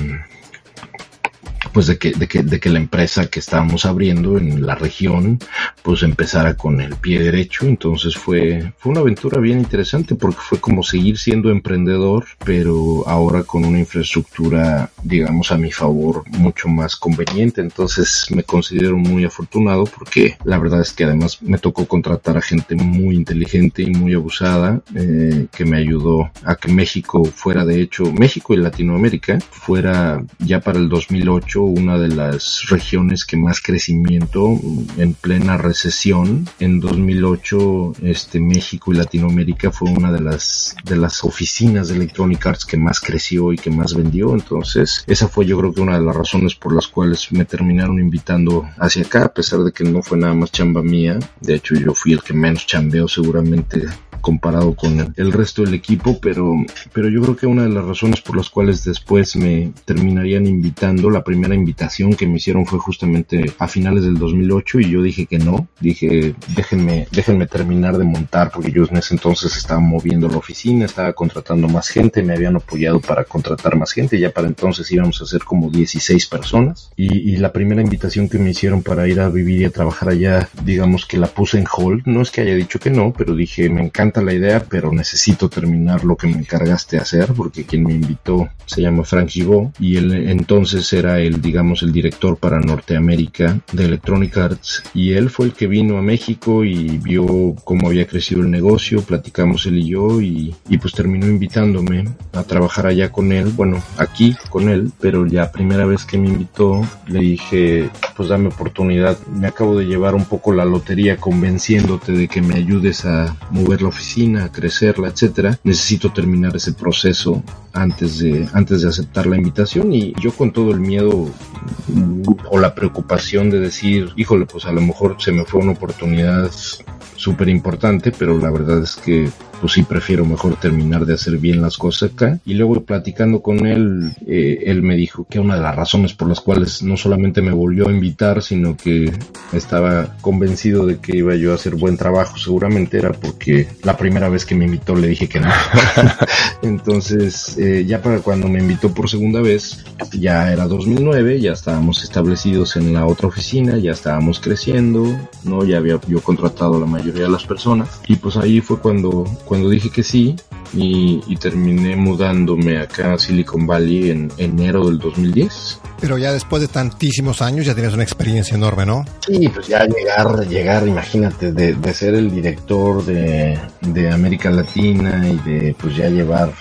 pues de que, de que, de que la empresa que estábamos abriendo en la región pues empezara con el pie derecho. Entonces fue fue una aventura bien interesante porque fue como seguir siendo emprendedor pero ahora con una infraestructura digamos a mi favor mucho más conveniente. Entonces me considero muy afortunado porque la verdad es que además me tocó contratar a gente muy inteligente y muy abusada eh, que me ayudó a que México fuera de hecho México y Latinoamérica fuera ya para el 2008 una de las regiones que más crecimiento en plena recesión. En 2008 este México y Latinoamérica fue una de las de las oficinas de Electronic Arts que más creció y que más vendió. Entonces esa fue yo creo que una de las razones por las cuales me terminaron invitando hacia acá a pesar de que no fue nada más chamba mía. De hecho yo fui el que menos chambeó seguramente comparado con el resto del equipo, pero, pero yo creo que una de las razones por las cuales después me terminarían invitando, la primera invitación que me hicieron fue justamente a finales del 2008 y yo dije que no, dije déjenme, déjenme terminar de montar porque yo en ese entonces estaba moviendo la oficina, estaba contratando más gente, me habían apoyado para contratar más gente, ya para entonces íbamos a ser como 16 personas. Y, y la primera invitación que me hicieron para ir a vivir y a trabajar allá, digamos que la puse en hold, no es que haya dicho que no, pero dije me encanta la idea, pero necesito terminar lo que me encargaste hacer, porque quien me invitó se llama Frank Gigot y él entonces era el, digamos, el director para Norteamérica de Electronic Arts y él fue el que vino a México y vio cómo había crecido el negocio, platicamos él y yo y, y pues terminó invitándome a trabajar allá con él, bueno, aquí con él, pero ya primera vez que me invitó le dije, pues dame oportunidad, me acabo de llevar un poco la lotería convenciéndote de que me ayudes a mover la oficina, crecerla, etcétera. Necesito terminar ese proceso antes de antes de aceptar la invitación y yo con todo el miedo o la preocupación de decir, híjole, pues a lo mejor se me fue una oportunidad súper importante, pero la verdad es que pues sí prefiero mejor terminar de hacer bien las cosas acá. Y luego platicando con él, eh, él me dijo que una de las razones por las cuales no solamente me volvió a invitar, sino que estaba convencido de que iba yo a hacer buen trabajo, seguramente era porque la primera vez que me invitó le dije que no. Entonces, eh, ya para cuando me invitó por segunda vez, ya era 2009, ya estábamos establecidos en la otra oficina, ya estábamos creciendo, ¿no? Ya había yo contratado a la mayoría de las personas. Y pues ahí fue cuando, cuando dije que sí, y, y terminé mudándome acá a Silicon Valley en enero del 2010. Pero ya después de tantísimos años ya tienes una experiencia enorme, ¿no? Sí, pues ya llegar, llegar, imagínate, de, de ser el director de, de, América Latina y de pues ya llevar,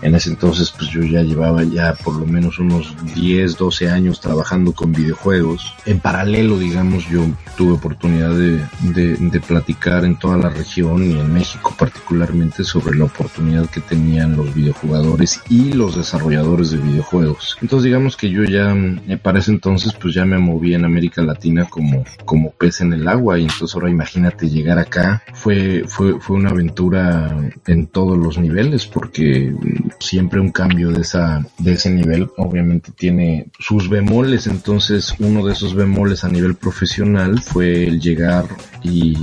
en ese entonces pues yo ya llevaba ya por lo menos unos 10, 12 años trabajando con videojuegos. En paralelo, digamos, yo tuve oportunidad de, de, de platicar en toda la región y en México particularmente sobre la oportunidad que tenían los videojugadores y los desarrolladores de videojuegos. Entonces digamos que yo ya para ese entonces pues ya me moví en América Latina como, como pez en el agua. Y entonces ahora imagínate llegar acá. Fue, fue, fue una aventura en todos los niveles porque siempre un cambio de esa, de ese nivel obviamente tiene sus bemoles. Entonces uno de esos bemoles a nivel profesional fue el llegar y,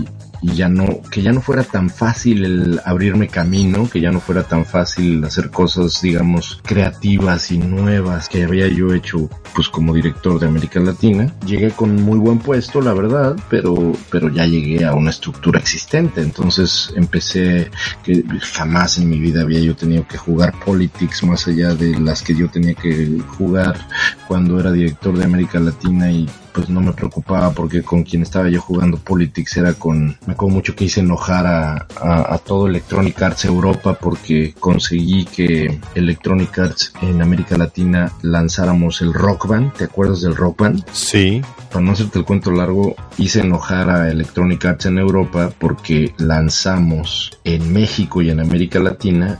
y ya no, que ya no fuera tan fácil el abrirme camino, que ya no fuera tan fácil hacer cosas, digamos, creativas y nuevas que había yo hecho, pues como director de América Latina. Llegué con muy buen puesto, la verdad, pero, pero ya llegué a una estructura existente. Entonces empecé que jamás en mi vida había yo tenido que jugar politics más allá de las que yo tenía que jugar cuando era director de América Latina y pues no me preocupaba porque con quien estaba yo jugando Politics era con, me acuerdo mucho que hice enojar a, a, a, todo Electronic Arts Europa porque conseguí que Electronic Arts en América Latina lanzáramos el Rock Band, ¿te acuerdas del Rock Band? Sí. Para no hacerte el cuento largo, hice enojar a Electronic Arts en Europa porque lanzamos en México y en América Latina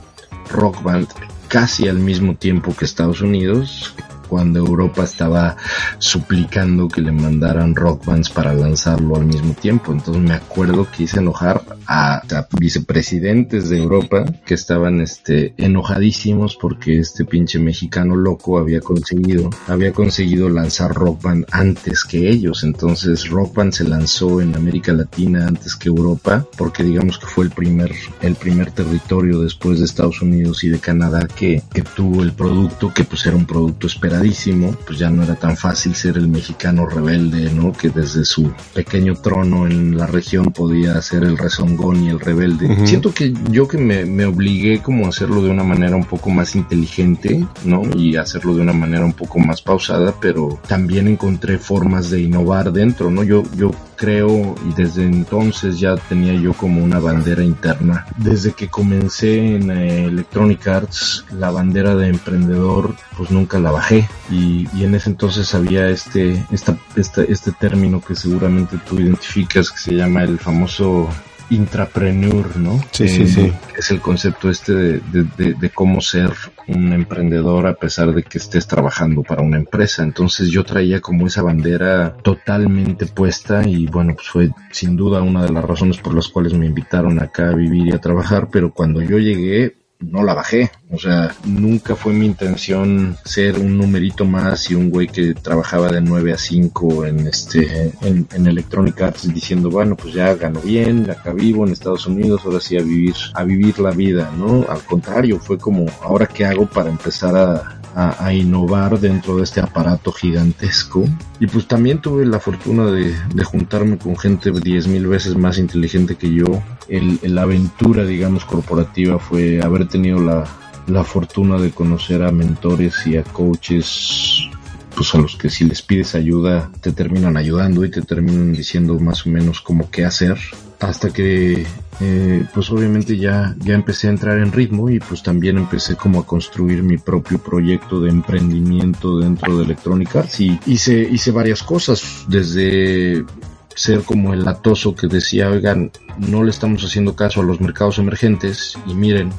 Rock Band casi al mismo tiempo que Estados Unidos, cuando Europa estaba suplicando que le mandaran rock bands para lanzarlo al mismo tiempo. Entonces me acuerdo que hice enojar a, a vicepresidentes de Europa que estaban este enojadísimos porque este pinche mexicano loco había conseguido había conseguido lanzar rock band antes que ellos. Entonces rock band se lanzó en América Latina antes que Europa porque digamos que fue el primer el primer territorio después de Estados Unidos y de Canadá que, que tuvo el producto que pues era un producto pues ya no era tan fácil ser el mexicano rebelde, ¿no? Que desde su pequeño trono en la región podía hacer el rezongón y el rebelde. Uh -huh. Siento que yo que me, me, obligué como a hacerlo de una manera un poco más inteligente, ¿no? Y hacerlo de una manera un poco más pausada, pero también encontré formas de innovar dentro, ¿no? Yo, yo creo y desde entonces ya tenía yo como una bandera interna. Desde que comencé en eh, Electronic Arts, la bandera de emprendedor, pues nunca la bajé. Y, y en ese entonces había este, esta, este, este término que seguramente tú identificas que se llama el famoso intrapreneur, ¿no? Sí, sí, sí. Es el concepto este de, de, de, de, cómo ser un emprendedor a pesar de que estés trabajando para una empresa. Entonces yo traía como esa bandera totalmente puesta y bueno, pues fue sin duda una de las razones por las cuales me invitaron acá a vivir y a trabajar, pero cuando yo llegué no la bajé. O sea, nunca fue mi intención ser un numerito más y un güey que trabajaba de 9 a 5 en este, en, en Electronic Arts diciendo, bueno, pues ya gano bien, acá vivo en Estados Unidos, ahora sí a vivir, a vivir la vida, ¿no? Al contrario, fue como, ahora qué hago para empezar a, a, innovar dentro de este aparato gigantesco. Y pues también tuve la fortuna de, de juntarme con gente diez mil veces más inteligente que yo. El, la aventura, digamos, corporativa fue haber tenido la, la fortuna de conocer a mentores y a coaches pues a los que si les pides ayuda te terminan ayudando y te terminan diciendo más o menos como qué hacer hasta que eh, pues obviamente ya ya empecé a entrar en ritmo y pues también empecé como a construir mi propio proyecto de emprendimiento dentro de Electronic Arts y hice hice varias cosas desde ser como el latoso que decía, oigan, no le estamos haciendo caso a los mercados emergentes y miren,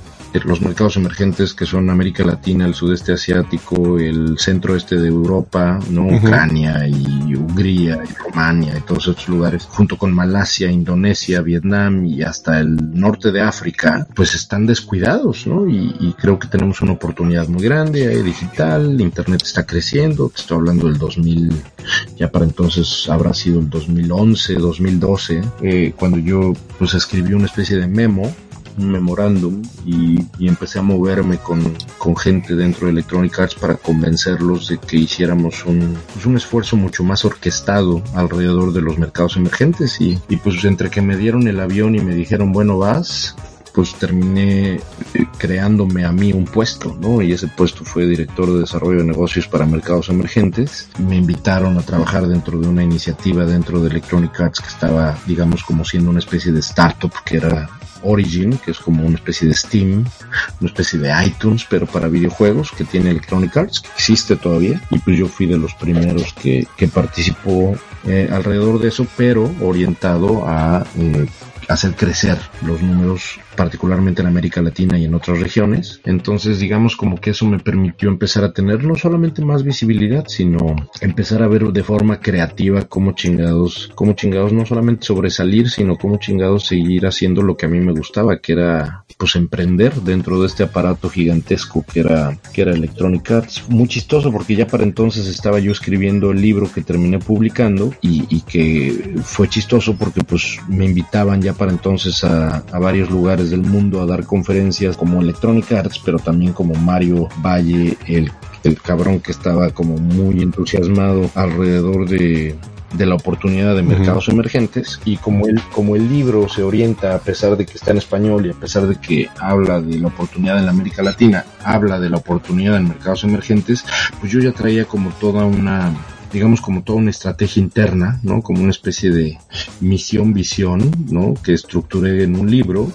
los mercados emergentes que son América Latina, el sudeste asiático, el centro este de Europa, ¿no? Uh -huh. Ucrania y Hungría y Rumania y todos estos lugares, junto con Malasia, Indonesia, Vietnam y hasta el norte de África, pues están descuidados, ¿no? Y, y creo que tenemos una oportunidad muy grande eh, digital, Internet está creciendo, te estoy hablando del 2000, ya para entonces habrá sido el 2011, 2012, eh, cuando yo pues escribí una especie de memo un memorándum y, empecé a moverme con, con, gente dentro de Electronic Arts para convencerlos de que hiciéramos un, pues un esfuerzo mucho más orquestado alrededor de los mercados emergentes y, y, pues entre que me dieron el avión y me dijeron bueno vas pues terminé eh, creándome a mí un puesto, ¿no? Y ese puesto fue director de desarrollo de negocios para mercados emergentes. Me invitaron a trabajar dentro de una iniciativa dentro de Electronic Arts que estaba, digamos, como siendo una especie de startup que era Origin, que es como una especie de Steam, una especie de iTunes, pero para videojuegos que tiene Electronic Arts, que existe todavía. Y pues yo fui de los primeros que, que participó eh, alrededor de eso, pero orientado a eh, hacer crecer los números particularmente en América Latina y en otras regiones. Entonces, digamos como que eso me permitió empezar a tener no solamente más visibilidad, sino empezar a ver de forma creativa cómo chingados, cómo chingados no solamente sobresalir, sino cómo chingados seguir haciendo lo que a mí me gustaba, que era pues emprender dentro de este aparato gigantesco que era que era Electronic Arts. Muy chistoso porque ya para entonces estaba yo escribiendo el libro que terminé publicando y, y que fue chistoso porque pues me invitaban ya para entonces a, a varios lugares del mundo a dar conferencias como Electronic Arts, pero también como Mario Valle, el, el cabrón que estaba como muy entusiasmado alrededor de, de la oportunidad de mercados emergentes. Y como el, como el libro se orienta a pesar de que está en español y a pesar de que habla de la oportunidad en la América Latina, habla de la oportunidad en mercados emergentes, pues yo ya traía como toda una digamos como toda una estrategia interna, ¿no? Como una especie de misión, visión, ¿no? Que estructuré en un libro,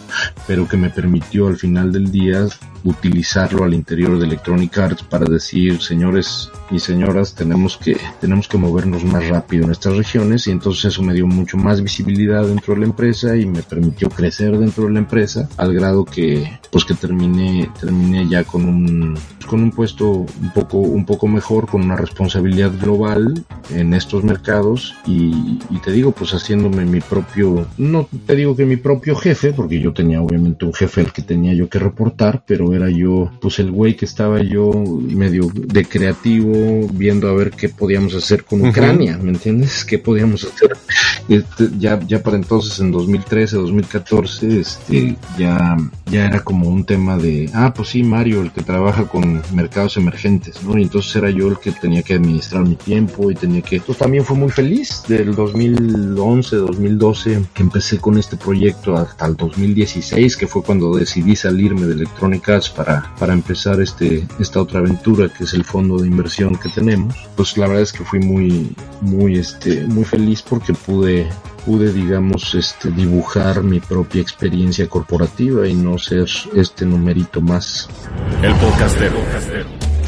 pero que me permitió al final del día utilizarlo al interior de Electronic Arts para decir, señores y señoras, tenemos que, tenemos que movernos más rápido en estas regiones y entonces eso me dio mucho más visibilidad dentro de la empresa y me permitió crecer dentro de la empresa al grado que, pues que terminé, terminé ya con un, con un puesto un poco, un poco mejor, con una responsabilidad global en estos mercados y, y te digo, pues haciéndome mi propio, no te digo que mi propio jefe, porque yo tenía obviamente un jefe al que tenía yo que reportar, pero era yo, pues el güey que estaba yo medio de creativo, viendo a ver qué podíamos hacer con Ucrania, ¿me entiendes? ¿Qué podíamos hacer? Este, ya, ya para entonces, en 2013, 2014, este, ya, ya era como un tema de, ah, pues sí, Mario, el que trabaja con mercados emergentes, ¿no? Y entonces era yo el que tenía que administrar mi tiempo y tenía que, pues también fue muy feliz del 2011, 2012, que empecé con este proyecto hasta el 2016, que fue cuando decidí salirme de Electronic Para, para empezar este, esta otra aventura que es el fondo de inversión que tenemos. Pues la verdad es que fui muy, muy, este, muy feliz porque pude pude, digamos, este, dibujar mi propia experiencia corporativa y no ser este numerito más. El podcastero.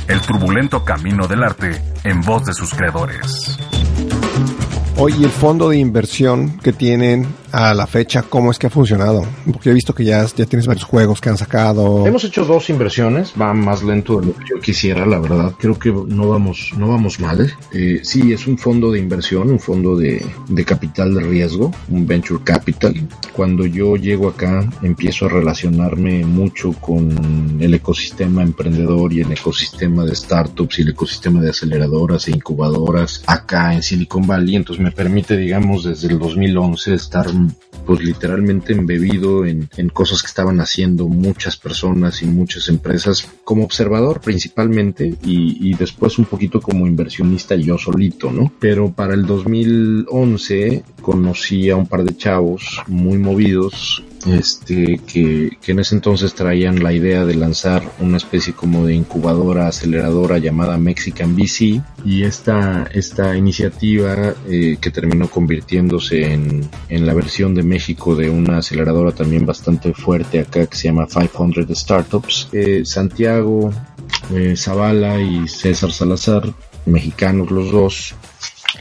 El turbulento camino del arte en voz de sus creadores. Oye, el fondo de inversión que tienen a la fecha, ¿cómo es que ha funcionado? Porque he visto que ya, ya tienes varios juegos que han sacado. Hemos hecho dos inversiones, va más lento de lo que yo quisiera, la verdad. Creo que no vamos, no vamos mal. Eh, sí, es un fondo de inversión, un fondo de, de capital de riesgo, un venture capital. Cuando yo llego acá, empiezo a relacionarme mucho con el ecosistema emprendedor y el ecosistema de startups y el ecosistema de aceleradoras e incubadoras acá en Silicon Valley. Entonces me permite, digamos, desde el 2011 estar pues literalmente embebido en, en, cosas que estaban haciendo muchas personas y muchas empresas como observador principalmente y, y, después un poquito como inversionista yo solito, ¿no? Pero para el 2011 conocí a un par de chavos muy movidos este que, en ese entonces traían la idea de lanzar una especie como de incubadora aceleradora llamada Mexican VC y esta, esta iniciativa eh, que terminó convirtiéndose en, en, la versión de México de una aceleradora también bastante fuerte acá que se llama 500 Startups eh, Santiago eh, Zavala y César Salazar mexicanos los dos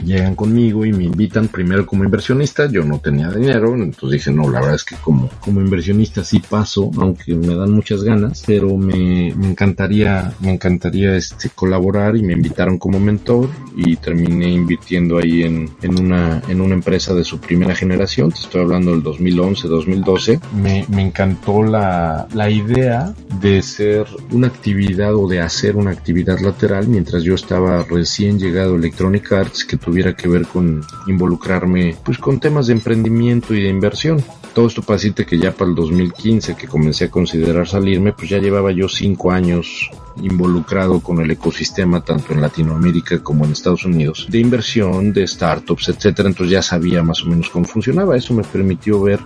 llegan conmigo y me invitan primero como inversionista, yo no tenía dinero, entonces dije, no, la verdad es que como, como inversionista sí paso, aunque me dan muchas ganas, pero me, me encantaría, me encantaría este, colaborar y me invitaron como mentor y terminé invirtiendo ahí en, en una, en una empresa de su primera generación, te estoy hablando del 2011, 2012, me, me encantó la, la idea de ser una actividad o de hacer una actividad lateral mientras yo estaba recién llegado a Electronic Arts que tuviera que ver con involucrarme pues con temas de emprendimiento y de inversión. Todo esto decirte que ya para el 2015 que comencé a considerar salirme, pues ya llevaba yo cinco años involucrado con el ecosistema tanto en Latinoamérica como en Estados Unidos de inversión, de startups, etcétera. Entonces ya sabía más o menos cómo funcionaba. Eso me permitió ver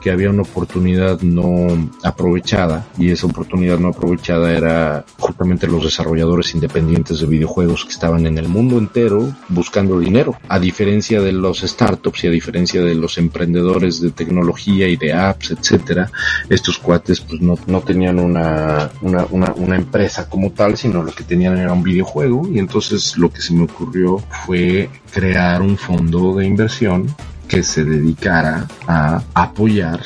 que había una oportunidad no aprovechada y esa oportunidad no aprovechada era justamente los desarrolladores independientes de videojuegos que estaban en el mundo entero buscando dinero. A diferencia de los startups y a diferencia de los emprendedores de tecnología y de apps, etcétera, estos cuates pues no, no tenían una, una, una, una empresa como tal, sino lo que tenían era un videojuego y entonces lo que se me ocurrió fue crear un fondo de inversión que se dedicara a apoyar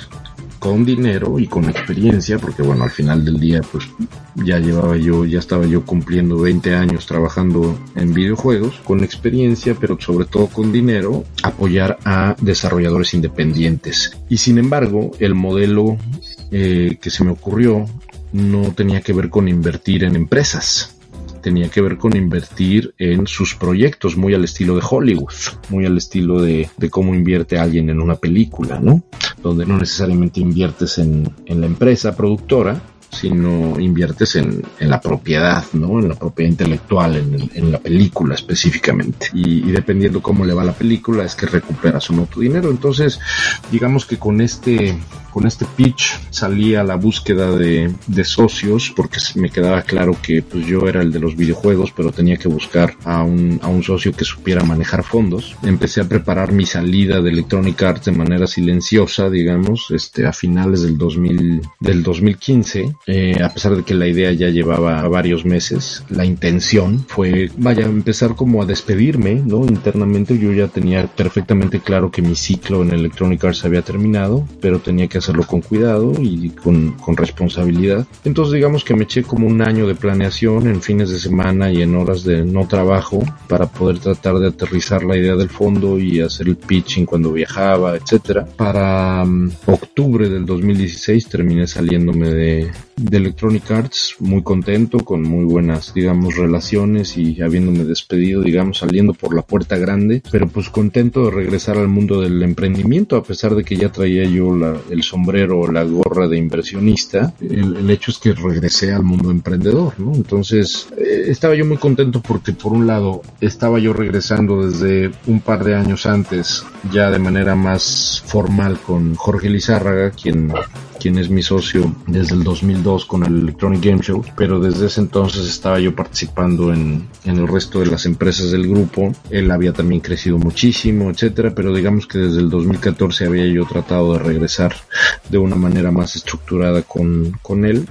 con dinero y con experiencia, porque bueno, al final del día pues ya llevaba yo, ya estaba yo cumpliendo 20 años trabajando en videojuegos, con experiencia, pero sobre todo con dinero, apoyar a desarrolladores independientes. Y sin embargo, el modelo eh, que se me ocurrió no tenía que ver con invertir en empresas tenía que ver con invertir en sus proyectos, muy al estilo de Hollywood, muy al estilo de, cómo invierte alguien en una película, ¿no? Donde no necesariamente inviertes en la empresa productora, sino inviertes en, en, la propiedad, ¿no? En la propiedad intelectual, en, en la película específicamente. Y, y, dependiendo cómo le va la película, es que recuperas o no tu dinero. Entonces, digamos que con este, con este pitch salí a la búsqueda de, de socios, porque me quedaba claro que pues yo era el de los videojuegos, pero tenía que buscar a un, a un socio que supiera manejar fondos. Empecé a preparar mi salida de Electronic Arts de manera silenciosa, digamos, este, a finales del 2000, del 2015 eh, a pesar de que la idea ya llevaba varios meses, la intención fue, vaya, empezar como a despedirme, ¿no? Internamente yo ya tenía perfectamente claro que mi ciclo en Electronic Arts había terminado, pero tenía que hacerlo con cuidado y con, con responsabilidad. Entonces digamos que me eché como un año de planeación en fines de semana y en horas de no trabajo para poder tratar de aterrizar la idea del fondo y hacer el pitching cuando viajaba, etcétera. Para um, octubre del 2016 terminé saliéndome de, de Electronic Arts, muy contento, con muy buenas, digamos, relaciones y habiéndome despedido, digamos, saliendo por la puerta grande, pero pues contento de regresar al mundo del emprendimiento, a pesar de que ya traía yo la, el sombrero o la gorra de inversionista, el, hecho es que regresé al mundo emprendedor, ¿no? Entonces, eh, estaba yo muy contento porque por un lado estaba yo regresando desde un par de años antes, ya de manera más formal con Jorge Lizárraga, quien quien es mi socio desde el 2002 con el Electronic Game Show, pero desde ese entonces estaba yo participando en, en el resto de las empresas del grupo. Él había también crecido muchísimo, etcétera, pero digamos que desde el 2014 había yo tratado de regresar de una manera más estructurada con, con él.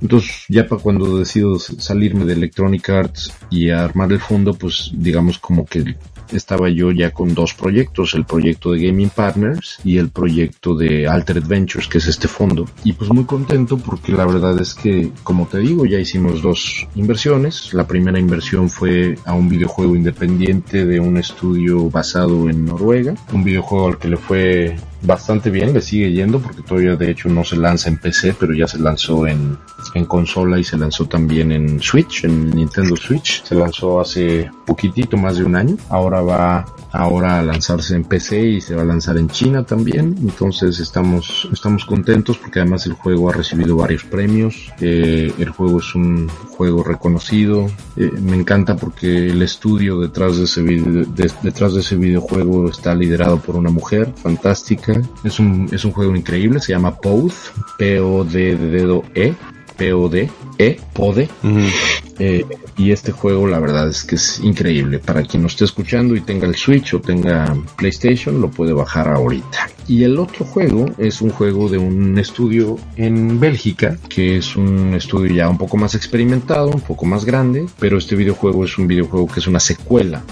Entonces, ya para cuando decido salirme de Electronic Arts y armar el fondo, pues digamos como que estaba yo ya con dos proyectos, el proyecto de Gaming Partners y el proyecto de Altered Ventures, que es este fondo. Y pues muy contento porque la verdad es que, como te digo, ya hicimos dos inversiones. La primera inversión fue a un videojuego independiente de un estudio basado en Noruega, un videojuego al que le fue bastante bien, le sigue yendo porque todavía de hecho no se lanza en PC, pero ya se lanzó en, en consola y se lanzó también en Switch, en Nintendo Switch. Se lanzó hace poquitito más de un año. Ahora va ahora a lanzarse en PC y se va a lanzar en China también. Entonces estamos, estamos contentos porque además el juego ha recibido varios premios. Eh, el juego es un juego reconocido. Eh, me encanta porque el estudio detrás de ese detrás de ese videojuego está liderado por una mujer fantástica. Es un, es un juego increíble. Se llama Poth, P-O-D de dedo E. P-O-D, E, PODE. Uh -huh. eh, y este juego la verdad es que es increíble. Para quien nos esté escuchando y tenga el Switch o tenga PlayStation, lo puede bajar ahorita. Y el otro juego es un juego de un estudio en Bélgica, que es un estudio ya un poco más experimentado, un poco más grande, pero este videojuego es un videojuego que es una secuela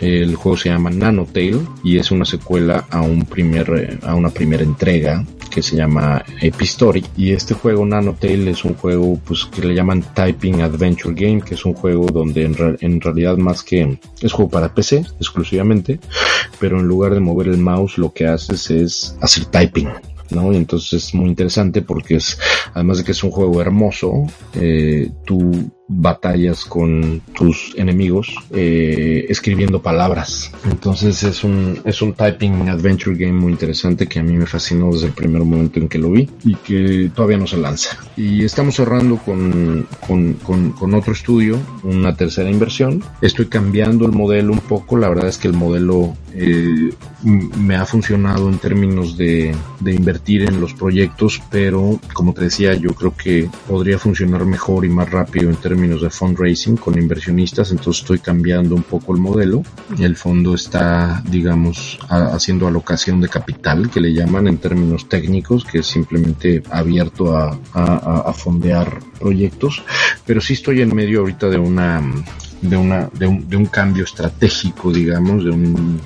el juego se llama Nanotale y es una secuela a un primer a una primera entrega que se llama Epistory y este juego Nanotale es un juego pues que le llaman Typing Adventure Game que es un juego donde en, re en realidad más que es juego para PC exclusivamente pero en lugar de mover el mouse lo que haces es hacer typing ¿no? Y entonces es muy interesante porque es, además de que es un juego hermoso, eh, tú batallas con tus enemigos eh, escribiendo palabras. Entonces es un, es un typing adventure game muy interesante que a mí me fascinó desde el primer momento en que lo vi y que todavía no se lanza. Y estamos cerrando con, con, con, otro estudio, una tercera inversión. Estoy cambiando el modelo un poco, la verdad es que el modelo eh, me ha funcionado en términos de, de invertir en los proyectos, pero como te decía, yo creo que podría funcionar mejor y más rápido en términos de fundraising con inversionistas, entonces estoy cambiando un poco el modelo. El fondo está, digamos, haciendo alocación de capital, que le llaman en términos técnicos, que es simplemente abierto a, a fondear proyectos, pero sí estoy en medio ahorita de una de, una, de, un, de un cambio estratégico, digamos, de un,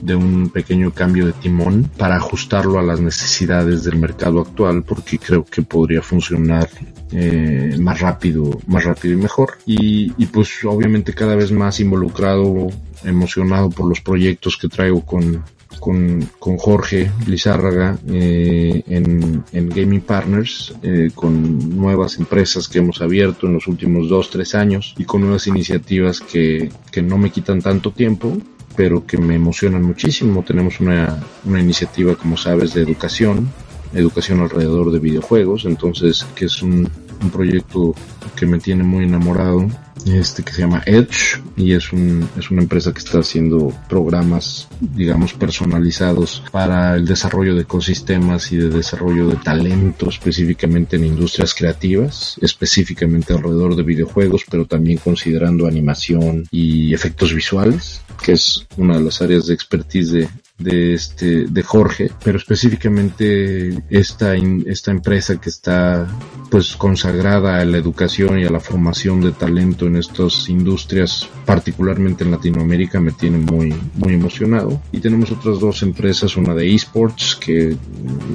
de un pequeño cambio de timón para ajustarlo a las necesidades del mercado actual, porque creo que podría funcionar eh, más rápido, más rápido y mejor. Y, y pues obviamente cada vez más involucrado, emocionado por los proyectos que traigo con, con, con Jorge Lizárraga eh, en, en, Gaming Partners, eh, con nuevas empresas que hemos abierto en los últimos dos, tres años y con nuevas iniciativas que, que no me quitan tanto tiempo, pero que me emocionan muchísimo. Tenemos una, una iniciativa, como sabes, de educación, educación alrededor de videojuegos, entonces que es un, un proyecto que me tiene muy enamorado este que se llama Edge y es un es una empresa que está haciendo programas digamos personalizados para el desarrollo de ecosistemas y de desarrollo de talento específicamente en industrias creativas específicamente alrededor de videojuegos pero también considerando animación y efectos visuales que es una de las áreas de expertise de, de este de Jorge, pero específicamente esta esta empresa que está pues consagrada a la educación y a la formación de talento en estas industrias, particularmente en Latinoamérica, me tiene muy muy emocionado. Y tenemos otras dos empresas, una de esports que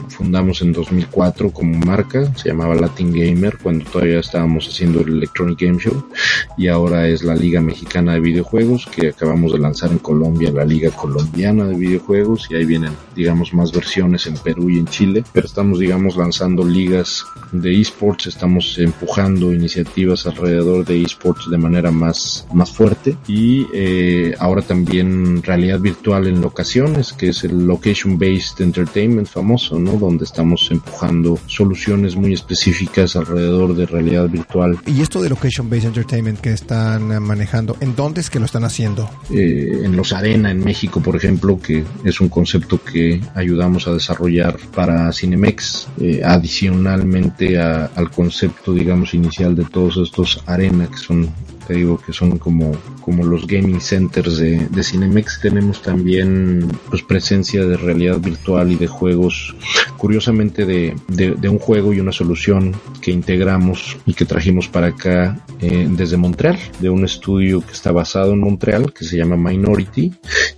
fundamos en 2004 como marca, se llamaba Latin Gamer cuando todavía estábamos haciendo el Electronic Game Show y ahora es la Liga Mexicana de Videojuegos que acabamos de lanzar en Colombia, la Liga Colombiana de Videojuegos juegos y ahí vienen, digamos, más versiones en Perú y en Chile, pero estamos, digamos, lanzando ligas de esports, estamos empujando iniciativas alrededor de esports de manera más, más fuerte y eh, ahora también realidad virtual en locaciones, que es el Location Based Entertainment famoso, ¿no? Donde estamos empujando soluciones muy específicas alrededor de realidad virtual. ¿Y esto de Location Based Entertainment que están manejando, en dónde es que lo están haciendo? Eh, en los Arena en México, por ejemplo, que es un concepto que ayudamos a desarrollar para Cinemex, eh, adicionalmente al concepto, digamos, inicial de todos estos arena, que son te digo que son como, como los gaming centers de, de Cinemex. Tenemos también pues presencia de realidad virtual y de juegos, curiosamente de, de, un juego y una solución que integramos y que trajimos para acá eh, desde Montreal, de un estudio que está basado en Montreal, que se llama Minority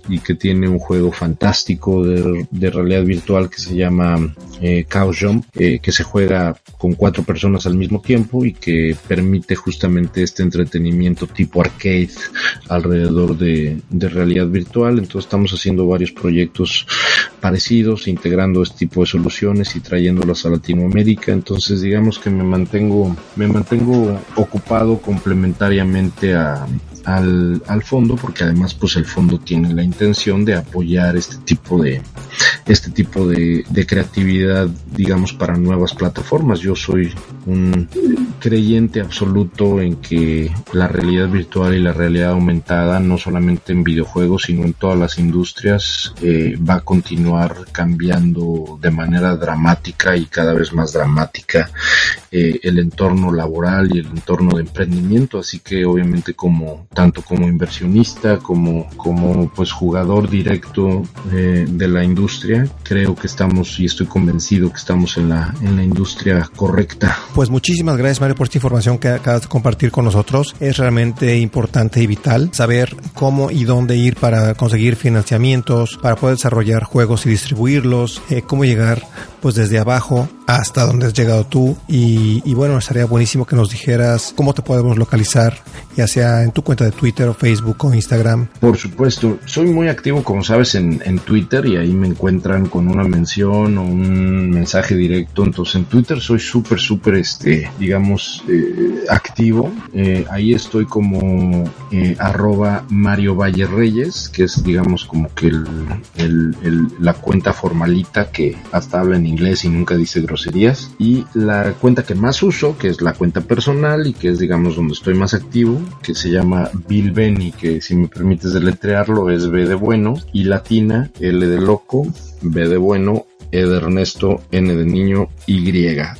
y que tiene un juego fantástico de, de realidad virtual que se llama eh, Jump, eh, que se juega con cuatro personas al mismo tiempo y que permite justamente este entretenimiento tipo arcade alrededor de, realidad virtual. Entonces estamos haciendo varios proyectos parecidos, integrando este tipo de soluciones y trayéndolas a Latinoamérica. Entonces digamos que me mantengo, me mantengo ocupado complementariamente a, al, al fondo porque además pues el fondo tiene la intención de apoyar este tipo de este tipo de, de creatividad digamos para nuevas plataformas. Yo soy un creyente absoluto en que la realidad virtual y la realidad aumentada no solamente en videojuegos sino en todas las industrias eh, va a continuar cambiando de manera dramática y cada vez más dramática eh, el entorno laboral y el entorno de emprendimiento. Así que obviamente como tanto como inversionista como, como pues jugador directo eh, de la industria. Creo que estamos y estoy convencido que estamos en la, en la industria correcta. Pues muchísimas gracias Mario por esta información que acabas de compartir con nosotros. Es realmente importante y vital saber cómo y dónde ir para conseguir financiamientos, para poder desarrollar juegos y distribuirlos, eh, cómo llegar pues desde abajo hasta dónde has llegado tú y, bueno, estaría buenísimo que nos dijeras cómo te podemos localizar, ya sea en tu cuenta de Twitter o Facebook o Instagram. Por supuesto, soy muy activo, como sabes, en, en Twitter y ahí me encuentran con una mención o un mensaje directo. Entonces en Twitter soy súper, súper, este, digamos, eh, activo. Eh, ahí estoy como eh, arroba Mario Valle Reyes, que es, digamos, como que el- la cuenta formalita que hasta habla en inglés y nunca dice groserías. Y la cuenta que más uso, que es la cuenta personal y que es, digamos, donde estoy más activo, que se llama Bill Benny, que si me permites deletrearlo es B de bueno y latina, L de loco, B de bueno, E de Ernesto, N de niño, Y,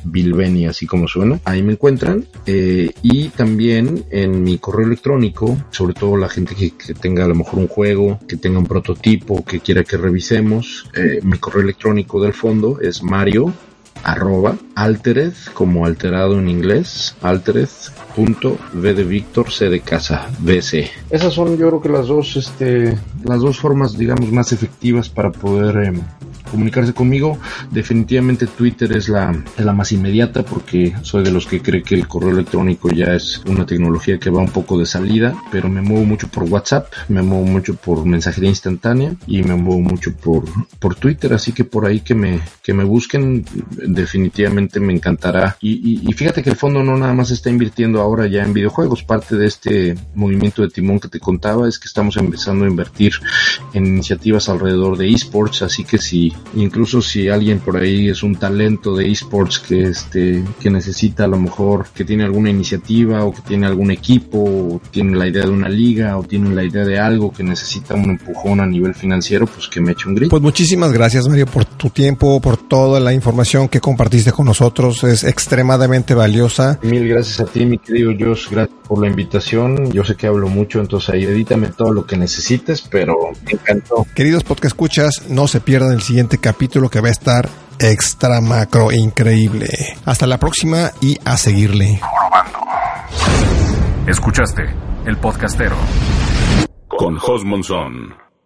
Bilbeni, así como suena. Ahí me encuentran. Eh, y también en mi correo electrónico, sobre todo la gente que, que tenga a lo mejor un juego, que tenga un prototipo, que quiera que revisemos, eh, mi correo electrónico del fondo es mario arroba altered como alterado en inglés altered punto v de Víctor c de casa bc esas son yo creo que las dos este las dos formas digamos más efectivas para poder em, comunicarse conmigo. Definitivamente Twitter es la es la más inmediata porque soy de los que cree que el correo electrónico ya es una tecnología que va un poco de salida pero me muevo mucho por WhatsApp me muevo mucho por mensajería instantánea y me muevo mucho por por Twitter. Así que por ahí que me que me busquen definitivamente me encantará. Y, y, y fíjate que el fondo no nada más está invirtiendo ahora ya en videojuegos. Parte de este movimiento de timón que te contaba es que estamos empezando a invertir en iniciativas alrededor de esports. Así que si incluso si alguien por ahí es un talento de esports que este que necesita a lo mejor que tiene alguna iniciativa o que tiene algún equipo o tiene la idea de una liga o tiene la idea de algo que necesita un empujón a nivel financiero pues que me eche un grito Pues muchísimas gracias Mario por tu tiempo, por toda la información que compartiste con nosotros, es extremadamente valiosa. Mil gracias a ti, mi querido Josh. Gracias por la invitación. Yo sé que hablo mucho, entonces ahí edítame todo lo que necesites, pero me encantó. Queridos podcast escuchas, no se pierdan el siguiente capítulo que va a estar extra macro increíble. Hasta la próxima y a seguirle. Escuchaste el podcastero con Jos Monzón.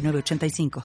906985.